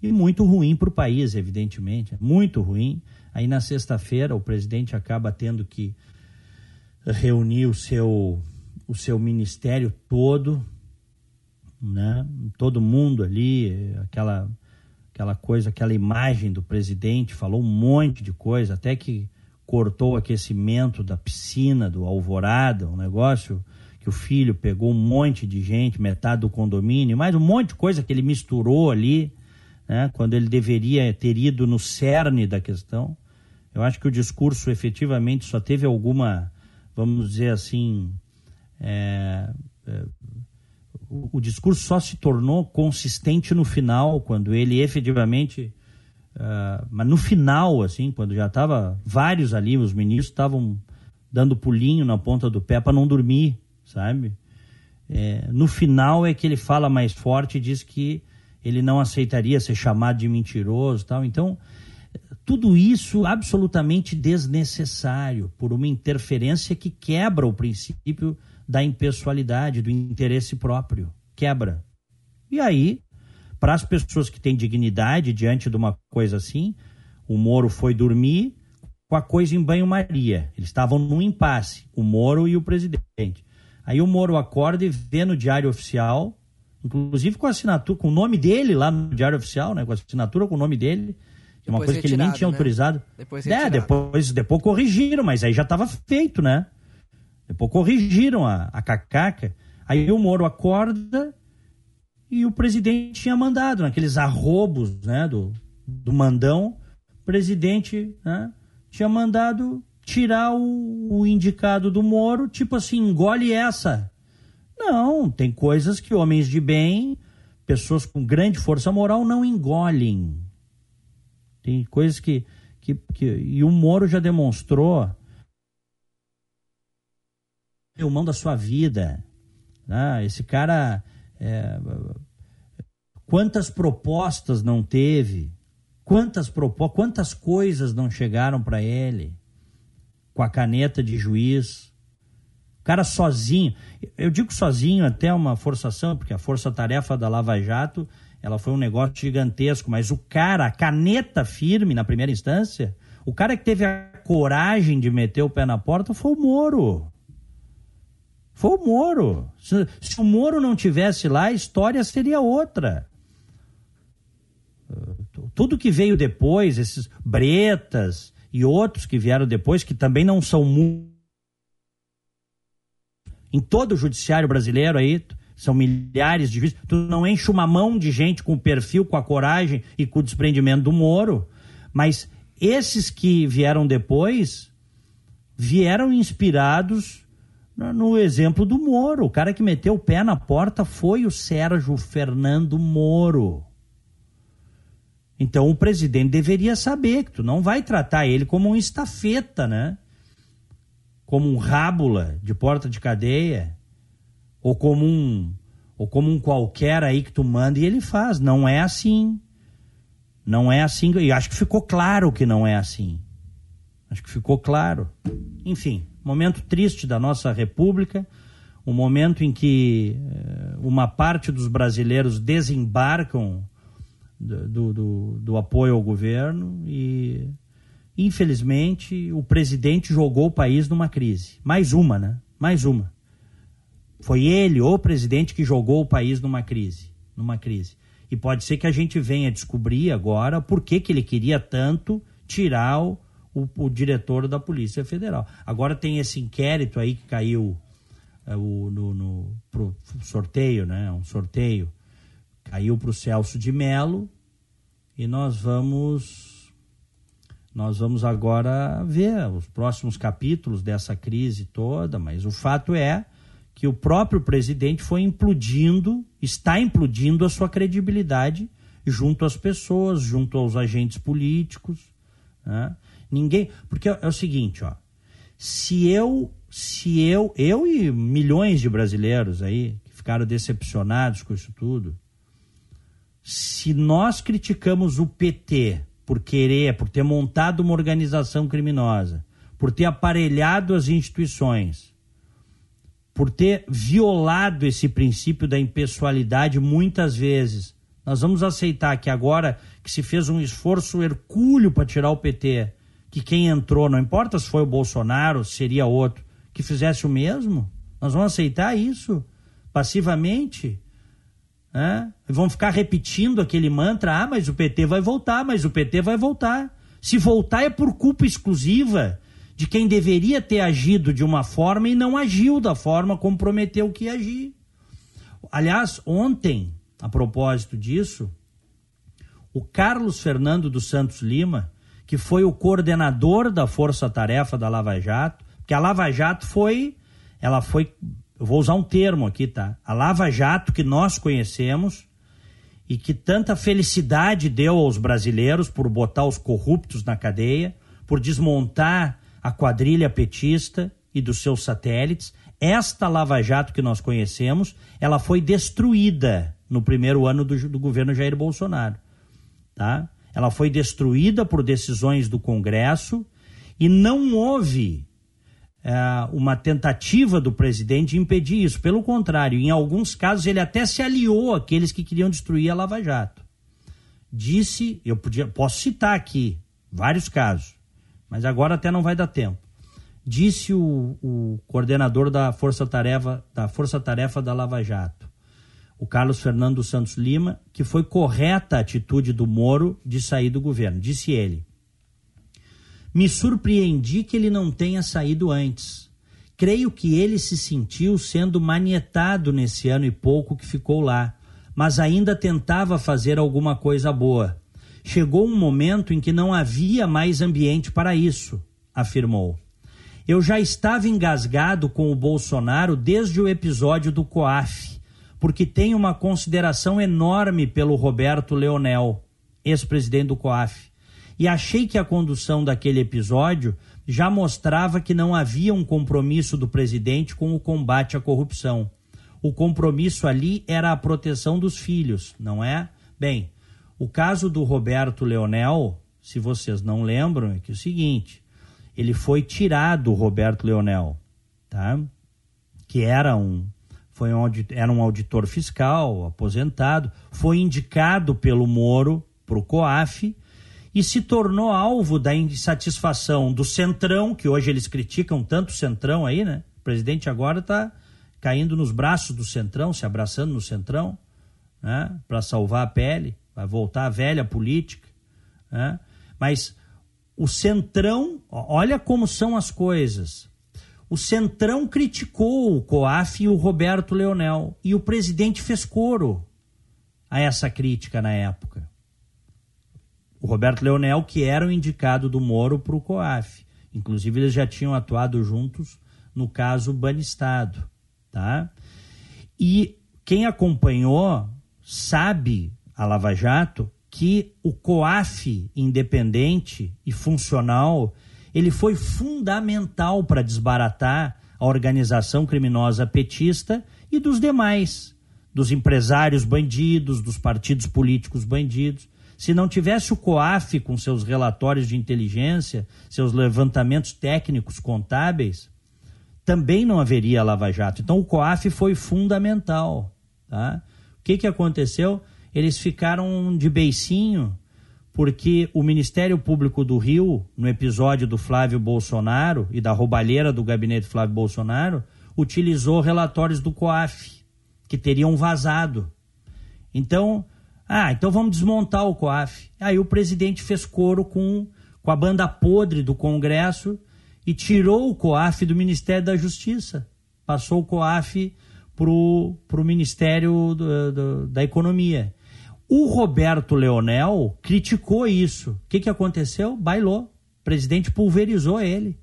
e muito ruim para o país, evidentemente. Muito ruim. Aí na sexta-feira o presidente acaba tendo que reunir o seu, o seu ministério todo, né? todo mundo ali, aquela, aquela coisa, aquela imagem do presidente, falou um monte de coisa, até que cortou o aquecimento da piscina do Alvorada, um negócio que o filho pegou um monte de gente, metade do condomínio, mais um monte de coisa que ele misturou ali, né? quando ele deveria ter ido no cerne da questão. Eu acho que o discurso efetivamente só teve alguma, vamos dizer assim, é, é, o, o, discurso só se tornou consistente no final, quando ele efetivamente. Uh, mas no final, assim, quando já estava vários ali, os ministros estavam dando pulinho na ponta do pé para não dormir, sabe? É, no final é que ele fala mais forte e diz que ele não aceitaria ser chamado de mentiroso tal. Então, tudo isso absolutamente desnecessário por uma interferência que quebra o princípio da impessoalidade, do interesse próprio. Quebra. E aí, para as pessoas que têm dignidade diante de uma coisa assim, o Moro foi dormir com a coisa em banho-maria. Eles estavam num impasse, o Moro e o presidente. Aí o Moro acorda e vê no Diário Oficial, inclusive com a assinatura, com o nome dele lá no Diário Oficial, né, com a assinatura com o nome dele, é uma coisa que ele nem tinha né? autorizado. Depois é, depois, depois corrigiram, mas aí já estava feito, né? Depois corrigiram a, a cacaca. Aí o Moro acorda e o presidente tinha mandado, naqueles arrobos né, do, do mandão, o presidente né, tinha mandado tirar o, o indicado do Moro, tipo assim, engole essa. Não, tem coisas que homens de bem, pessoas com grande força moral, não engolem. Tem coisas que, que, que. E o Moro já demonstrou o mão da sua vida. Né? Esse cara. É, quantas propostas não teve? Quantas, propo quantas coisas não chegaram para ele com a caneta de juiz? Cara sozinho. Eu digo sozinho até uma forçação, porque a força-tarefa da Lava Jato ela foi um negócio gigantesco, mas o cara, a caneta firme na primeira instância, o cara que teve a coragem de meter o pé na porta foi o Moro. Foi o Moro. Se, se o Moro não tivesse lá, a história seria outra. Tudo que veio depois, esses Bretas e outros que vieram depois, que também não são em todo o judiciário brasileiro aí, são milhares de juízes, tu não enche uma mão de gente com o perfil, com a coragem e com o desprendimento do Moro, mas esses que vieram depois vieram inspirados no exemplo do Moro. O cara que meteu o pé na porta foi o Sérgio Fernando Moro. Então o presidente deveria saber que tu não vai tratar ele como um estafeta, né? Como um rábula de porta de cadeia ou como um ou como um qualquer aí que tu manda e ele faz. Não é assim. Não é assim. E acho que ficou claro que não é assim. Acho que ficou claro. Enfim, momento triste da nossa República, um momento em que uh, uma parte dos brasileiros desembarcam do, do, do apoio ao governo e, infelizmente, o presidente jogou o país numa crise. Mais uma, né? Mais uma. Foi ele, o presidente, que jogou o país numa crise, numa crise. E pode ser que a gente venha descobrir agora por que, que ele queria tanto tirar o, o, o diretor da Polícia Federal. Agora tem esse inquérito aí que caiu é, o, no, no pro sorteio, né? Um sorteio. Caiu para o Celso de Mello e nós vamos nós vamos agora ver os próximos capítulos dessa crise toda, mas o fato é que o próprio presidente foi implodindo, está implodindo a sua credibilidade junto às pessoas, junto aos agentes políticos. Né? Ninguém. Porque é, o seguinte, ó. Se eu, se eu, eu e milhões de brasileiros aí que ficaram decepcionados com isso tudo, se nós criticamos o PT por querer, por ter montado uma organização criminosa, por ter aparelhado as instituições, por ter violado esse princípio da impessoalidade muitas vezes. Nós vamos aceitar que agora que se fez um esforço hercúleo para tirar o PT, que quem entrou, não importa se foi o Bolsonaro, seria outro, que fizesse o mesmo? Nós vamos aceitar isso passivamente? É? Vão ficar repetindo aquele mantra: ah, mas o PT vai voltar, mas o PT vai voltar. Se voltar é por culpa exclusiva de quem deveria ter agido de uma forma e não agiu da forma como prometeu que agir. Aliás, ontem, a propósito disso, o Carlos Fernando dos Santos Lima, que foi o coordenador da Força Tarefa da Lava Jato, que a Lava Jato foi, ela foi eu vou usar um termo aqui, tá? A Lava Jato que nós conhecemos e que tanta felicidade deu aos brasileiros por botar os corruptos na cadeia, por desmontar a quadrilha petista e dos seus satélites. Esta Lava Jato que nós conhecemos, ela foi destruída no primeiro ano do, do governo Jair Bolsonaro. Tá? Ela foi destruída por decisões do Congresso e não houve é, uma tentativa do presidente de impedir isso. Pelo contrário, em alguns casos ele até se aliou àqueles que queriam destruir a Lava Jato. Disse, eu podia, posso citar aqui vários casos, mas agora até não vai dar tempo. Disse o, o coordenador da Força Tarefa da Força Tarefa da Lava Jato, o Carlos Fernando Santos Lima, que foi correta a atitude do Moro de sair do governo. Disse ele: me surpreendi que ele não tenha saído antes. Creio que ele se sentiu sendo manietado nesse ano e pouco que ficou lá, mas ainda tentava fazer alguma coisa boa. Chegou um momento em que não havia mais ambiente para isso, afirmou. Eu já estava engasgado com o Bolsonaro desde o episódio do COAF, porque tenho uma consideração enorme pelo Roberto Leonel, ex-presidente do COAF e achei que a condução daquele episódio já mostrava que não havia um compromisso do presidente com o combate à corrupção. O compromisso ali era a proteção dos filhos, não é? Bem, o caso do Roberto Leonel, se vocês não lembram, é que é o seguinte: ele foi tirado, o Roberto Leonel, tá? Que era um foi um, era um auditor fiscal, aposentado, foi indicado pelo Moro para o COAF e se tornou alvo da insatisfação do Centrão, que hoje eles criticam tanto o Centrão aí, né? O presidente agora está caindo nos braços do Centrão, se abraçando no Centrão, né? Para salvar a pele, vai voltar a velha política, né? Mas o Centrão, olha como são as coisas. O Centrão criticou o COAF e o Roberto Leonel, e o presidente fez coro a essa crítica na época o Roberto Leonel, que era o indicado do Moro para o COAF. Inclusive, eles já tinham atuado juntos no caso Banistado. Tá? E quem acompanhou sabe a Lava Jato que o COAF independente e funcional ele foi fundamental para desbaratar a organização criminosa petista e dos demais, dos empresários bandidos, dos partidos políticos bandidos. Se não tivesse o COAF com seus relatórios de inteligência, seus levantamentos técnicos contábeis, também não haveria Lava Jato. Então o COAF foi fundamental. Tá? O que, que aconteceu? Eles ficaram de beicinho porque o Ministério Público do Rio, no episódio do Flávio Bolsonaro e da roubalheira do gabinete Flávio Bolsonaro, utilizou relatórios do COAF, que teriam vazado. Então, ah, então vamos desmontar o COAF. Aí o presidente fez coro com, com a banda podre do Congresso e tirou o COAF do Ministério da Justiça. Passou o COAF para o Ministério do, do, da Economia. O Roberto Leonel criticou isso. O que, que aconteceu? Bailou. O presidente pulverizou ele.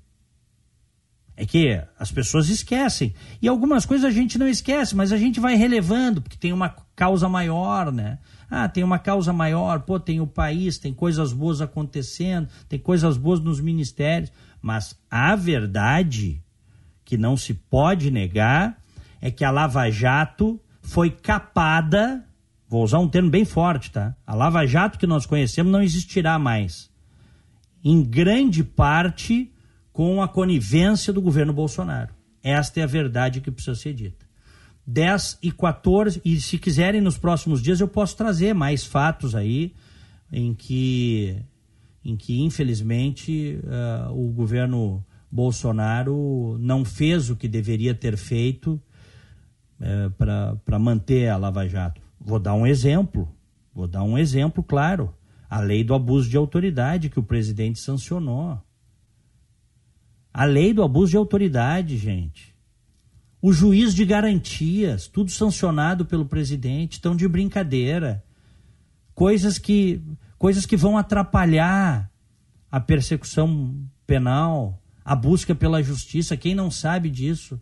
É que as pessoas esquecem. E algumas coisas a gente não esquece, mas a gente vai relevando, porque tem uma causa maior, né? Ah, tem uma causa maior, pô, tem o país, tem coisas boas acontecendo, tem coisas boas nos ministérios. Mas a verdade, que não se pode negar, é que a Lava Jato foi capada, vou usar um termo bem forte, tá? A Lava Jato que nós conhecemos não existirá mais. Em grande parte com a conivência do governo Bolsonaro. Esta é a verdade que precisa ser dita. 10 e 14, e se quiserem nos próximos dias eu posso trazer mais fatos aí em que, em que infelizmente uh, o governo Bolsonaro não fez o que deveria ter feito uh, para manter a Lava Jato. Vou dar um exemplo, vou dar um exemplo claro. A lei do abuso de autoridade que o presidente sancionou. A lei do abuso de autoridade, gente o juiz de garantias, tudo sancionado pelo presidente, estão de brincadeira. Coisas que, coisas que vão atrapalhar a persecução penal, a busca pela justiça. Quem não sabe disso?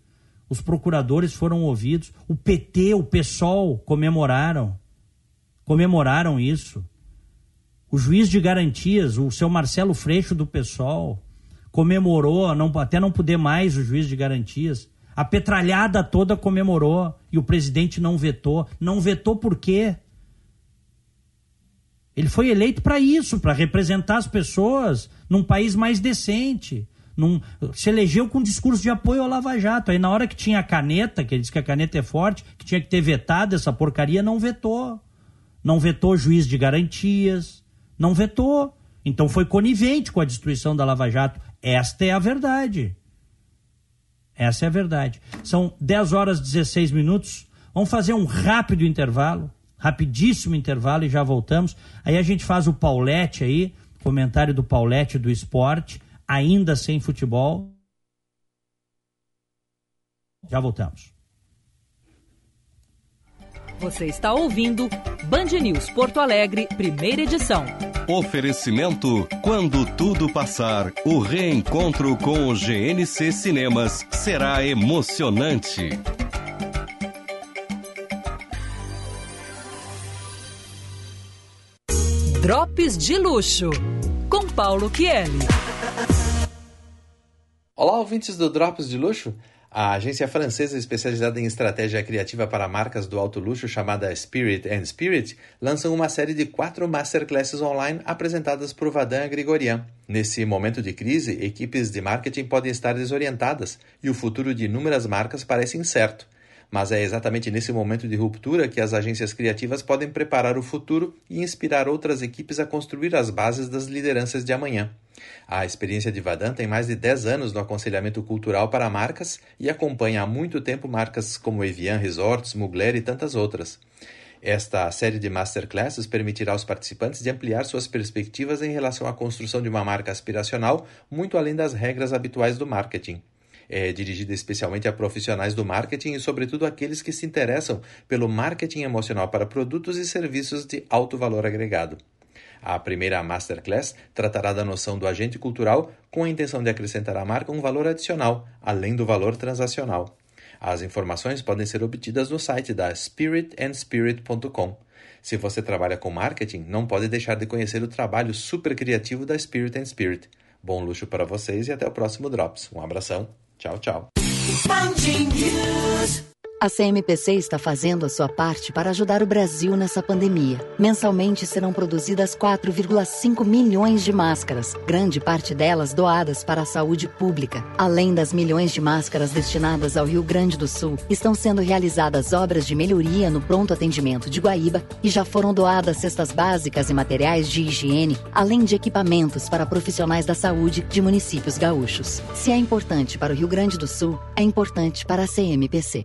Os procuradores foram ouvidos, o PT, o PSOL comemoraram, comemoraram isso. O juiz de garantias, o seu Marcelo Freixo do PSOL, comemorou, não, até não poder mais o juiz de garantias. A petralhada toda comemorou e o presidente não vetou. Não vetou por quê? Ele foi eleito para isso, para representar as pessoas num país mais decente num, se elegeu com discurso de apoio ao Lava Jato. Aí na hora que tinha a caneta, que ele disse que a caneta é forte, que tinha que ter vetado essa porcaria, não vetou. Não vetou juiz de garantias, não vetou. Então foi conivente com a destruição da Lava Jato. Esta é a verdade. Essa é a verdade. São 10 horas e 16 minutos. Vamos fazer um rápido intervalo, rapidíssimo intervalo e já voltamos. Aí a gente faz o Paulette aí, comentário do Paulette do esporte ainda sem futebol. Já voltamos. Você está ouvindo Band News Porto Alegre, primeira edição. Oferecimento: quando tudo passar, o reencontro com o GNC Cinemas será emocionante. Drops de luxo com Paulo Kieli. Olá, ouvintes do Drops de Luxo. A agência francesa especializada em estratégia criativa para marcas do alto luxo, chamada Spirit and Spirit, lança uma série de quatro masterclasses online apresentadas por Vadan Grigorian. Nesse momento de crise, equipes de marketing podem estar desorientadas e o futuro de inúmeras marcas parece incerto. Mas é exatamente nesse momento de ruptura que as agências criativas podem preparar o futuro e inspirar outras equipes a construir as bases das lideranças de amanhã. A experiência de Vadan tem mais de 10 anos no aconselhamento cultural para marcas e acompanha há muito tempo marcas como Evian Resorts, Mugler e tantas outras. Esta série de masterclasses permitirá aos participantes de ampliar suas perspectivas em relação à construção de uma marca aspiracional, muito além das regras habituais do marketing. É dirigida especialmente a profissionais do marketing e, sobretudo, aqueles que se interessam pelo marketing emocional para produtos e serviços de alto valor agregado. A primeira Masterclass tratará da noção do agente cultural com a intenção de acrescentar à marca um valor adicional, além do valor transacional. As informações podem ser obtidas no site da spiritandspirit.com. Se você trabalha com marketing, não pode deixar de conhecer o trabalho super criativo da Spirit and Spirit. Bom luxo para vocês e até o próximo Drops. Um abração. Tchau, tchau. A CMPC está fazendo a sua parte para ajudar o Brasil nessa pandemia. Mensalmente serão produzidas 4,5 milhões de máscaras, grande parte delas doadas para a saúde pública. Além das milhões de máscaras destinadas ao Rio Grande do Sul, estão sendo realizadas obras de melhoria no pronto atendimento de Guaíba e já foram doadas cestas básicas e materiais de higiene, além de equipamentos para profissionais da saúde de municípios gaúchos. Se é importante para o Rio Grande do Sul, é importante para a CMPC.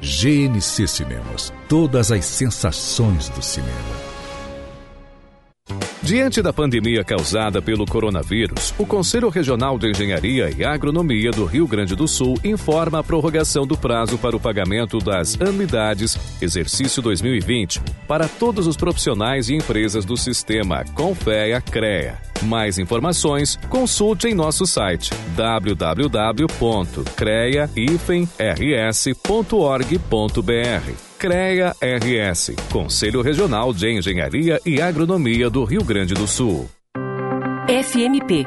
GNC Cinemas. Todas as sensações do cinema. Diante da pandemia causada pelo coronavírus, o Conselho Regional de Engenharia e Agronomia do Rio Grande do Sul informa a prorrogação do prazo para o pagamento das anuidades exercício 2020 para todos os profissionais e empresas do sistema Confea CREA. Mais informações, consulte em nosso site www.crea-rs.org.br. CREA RS, Conselho Regional de Engenharia e Agronomia do Rio Grande do Sul. FMP,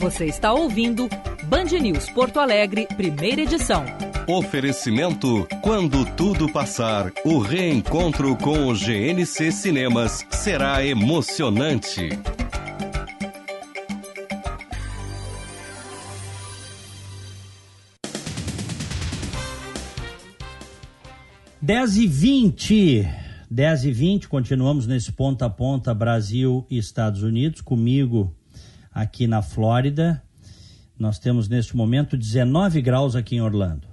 Você está ouvindo Band News Porto Alegre, primeira edição. Oferecimento: quando tudo passar, o reencontro com o GNC Cinemas será emocionante. Dez e vinte. 10 e 20, continuamos nesse ponta a ponta Brasil e Estados Unidos, comigo aqui na Flórida. Nós temos neste momento 19 graus aqui em Orlando.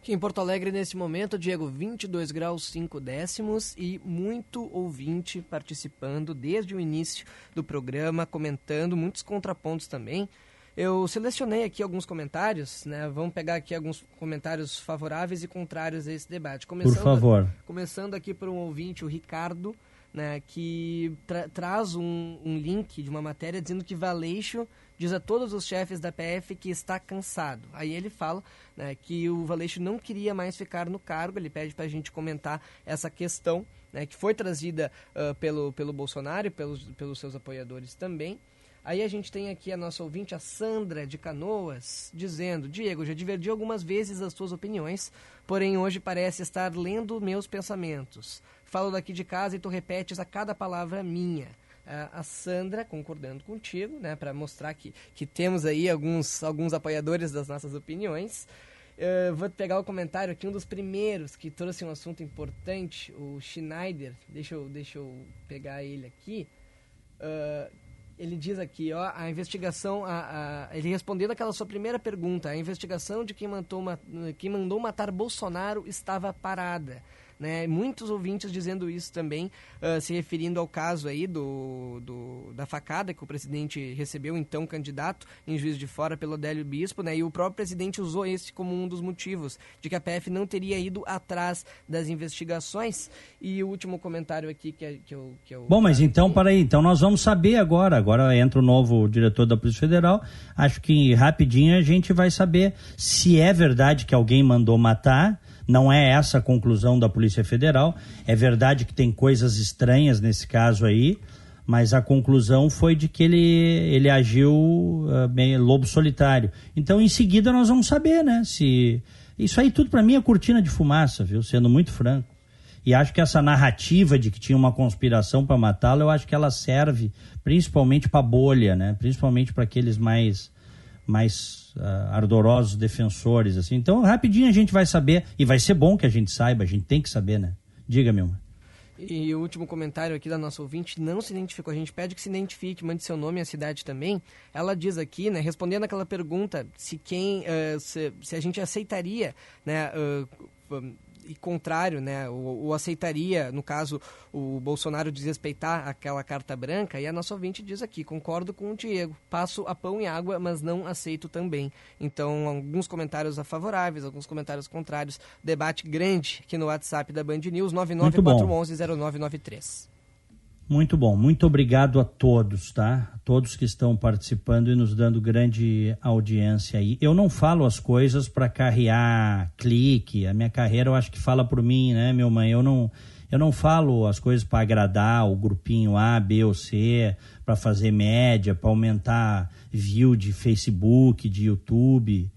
Aqui em Porto Alegre, nesse momento, Diego, 22 graus 5 décimos e muito ouvinte participando desde o início do programa, comentando, muitos contrapontos também. Eu selecionei aqui alguns comentários, né? Vamos pegar aqui alguns comentários favoráveis e contrários a esse debate. Começando, Por favor. Começando aqui por um ouvinte, o Ricardo, né? Que tra traz um, um, link de uma matéria dizendo que Valeixo diz a todos os chefes da PF que está cansado. Aí ele fala né, que o Valeixo não queria mais ficar no cargo. Ele pede para a gente comentar essa questão, né? Que foi trazida uh, pelo, pelo Bolsonaro e pelos, pelos seus apoiadores também. Aí a gente tem aqui a nossa ouvinte, a Sandra de Canoas, dizendo: Diego, já divergi algumas vezes as suas opiniões, porém hoje parece estar lendo meus pensamentos. Falo daqui de casa e tu repetes a cada palavra minha. a Sandra concordando contigo, né, para mostrar que, que temos aí alguns, alguns apoiadores das nossas opiniões. Uh, vou pegar o comentário aqui, um dos primeiros que trouxe um assunto importante, o Schneider. Deixa eu, deixa eu pegar ele aqui. Uh, ele diz aqui, ó, a investigação, a, a, ele respondendo aquela sua primeira pergunta, a investigação de quem mandou, quem mandou matar Bolsonaro estava parada. Né? Muitos ouvintes dizendo isso também, uh, se referindo ao caso aí do, do, da facada que o presidente recebeu, então candidato em Juiz de Fora pelo Adélio Bispo, né? E o próprio presidente usou esse como um dos motivos de que a PF não teria ido atrás das investigações. E o último comentário aqui que, é, que, eu, que eu... Bom, mas então, para aí, então nós vamos saber agora. Agora entra o novo diretor da Polícia Federal. Acho que rapidinho a gente vai saber se é verdade que alguém mandou matar não é essa a conclusão da Polícia Federal. É verdade que tem coisas estranhas nesse caso aí, mas a conclusão foi de que ele, ele agiu uh, bem, lobo solitário. Então, em seguida, nós vamos saber, né? Se. Isso aí tudo para mim é cortina de fumaça, viu? Sendo muito franco. E acho que essa narrativa de que tinha uma conspiração para matá-lo, eu acho que ela serve principalmente para bolha, né? Principalmente para aqueles mais mais uh, ardorosos defensores, assim. Então, rapidinho a gente vai saber, e vai ser bom que a gente saiba, a gente tem que saber, né? Diga, meu. E o último comentário aqui da nossa ouvinte não se identificou. A gente pede que se identifique, mande seu nome e a cidade também. Ela diz aqui, né, respondendo aquela pergunta, se quem, uh, se, se, a gente aceitaria, né, uh, e contrário, né, o, o, aceitaria, no caso, o Bolsonaro desrespeitar aquela carta branca, e a nossa ouvinte diz aqui, concordo com o Diego, passo a pão e água, mas não aceito também. Então, alguns comentários a favoráveis, alguns comentários contrários, debate grande aqui no WhatsApp da Band News, 994110993. Muito bom, muito obrigado a todos, tá? A todos que estão participando e nos dando grande audiência aí. Eu não falo as coisas para carrear clique, a minha carreira eu acho que fala por mim, né, meu mãe? Eu não, eu não falo as coisas para agradar o grupinho A, B ou C, para fazer média, para aumentar view de Facebook, de YouTube.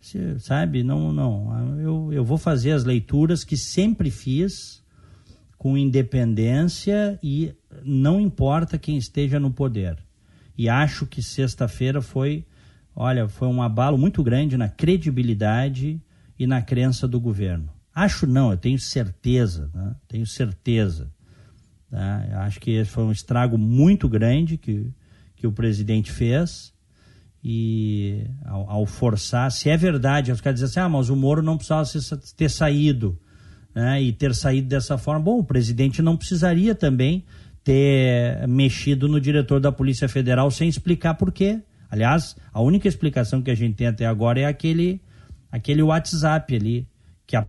Você, sabe? Não, não. Eu, eu vou fazer as leituras que sempre fiz com independência e não importa quem esteja no poder. E acho que sexta-feira foi, olha, foi um abalo muito grande na credibilidade e na crença do governo. Acho não, eu tenho certeza, né? tenho certeza. Tá? Acho que foi um estrago muito grande que, que o presidente fez e ao, ao forçar, se é verdade, os caras dizem assim, ah, mas o Moro não precisava ter saído né, e ter saído dessa forma. Bom, o presidente não precisaria também ter mexido no diretor da Polícia Federal sem explicar por quê. Aliás, a única explicação que a gente tem até agora é aquele, aquele WhatsApp ali, que a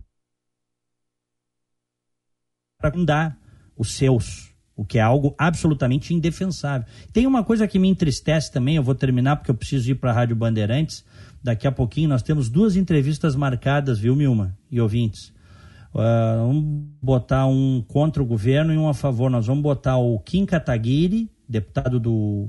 para dar os seus, o que é algo absolutamente indefensável. Tem uma coisa que me entristece também, eu vou terminar porque eu preciso ir para a Rádio Bandeirantes. Daqui a pouquinho nós temos duas entrevistas marcadas, viu, Milma e ouvintes? Uh, vamos botar um contra o governo e um a favor. Nós vamos botar o Kim Kataguiri, deputado do,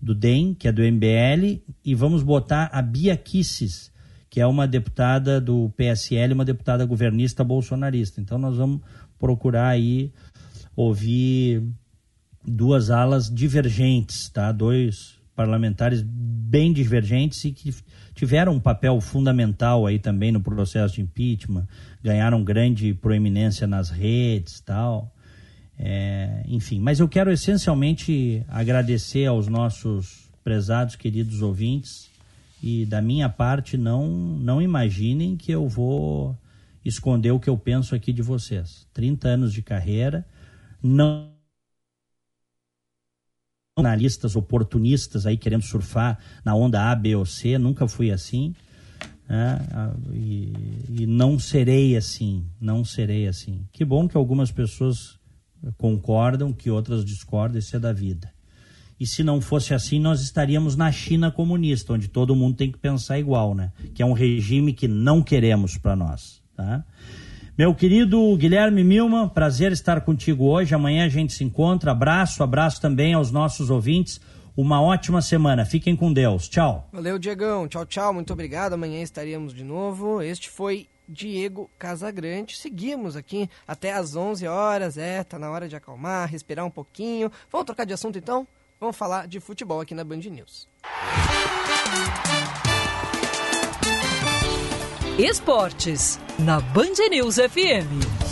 do DEM, que é do MBL, e vamos botar a Bia Kisses, que é uma deputada do PSL, uma deputada governista bolsonarista. Então nós vamos procurar aí ouvir duas alas divergentes, tá? Dois parlamentares bem divergentes e que tiveram um papel fundamental aí também no processo de impeachment, ganharam grande proeminência nas redes, tal. É, enfim, mas eu quero essencialmente agradecer aos nossos prezados, queridos ouvintes, e da minha parte não não imaginem que eu vou esconder o que eu penso aqui de vocês. 30 anos de carreira, não analistas oportunistas aí querendo surfar na onda A, B ou C, nunca fui assim. Né? E, e, não serei assim, não serei assim. Que bom que algumas pessoas concordam, que outras discordam, isso é da vida. E se não fosse assim, nós estaríamos na China comunista, onde todo mundo tem que pensar igual, né? Que é um regime que não queremos para nós, tá? Meu querido Guilherme Milman, prazer estar contigo hoje. Amanhã a gente se encontra. Abraço, abraço também aos nossos ouvintes. Uma ótima semana. Fiquem com Deus. Tchau. Valeu, Diegão. Tchau, tchau. Muito obrigado. Amanhã estaremos de novo. Este foi Diego Casagrande. Seguimos aqui até às 11 horas. É, tá na hora de acalmar, respirar um pouquinho. Vamos trocar de assunto então? Vamos falar de futebol aqui na Band News. Esportes, na Band News FM.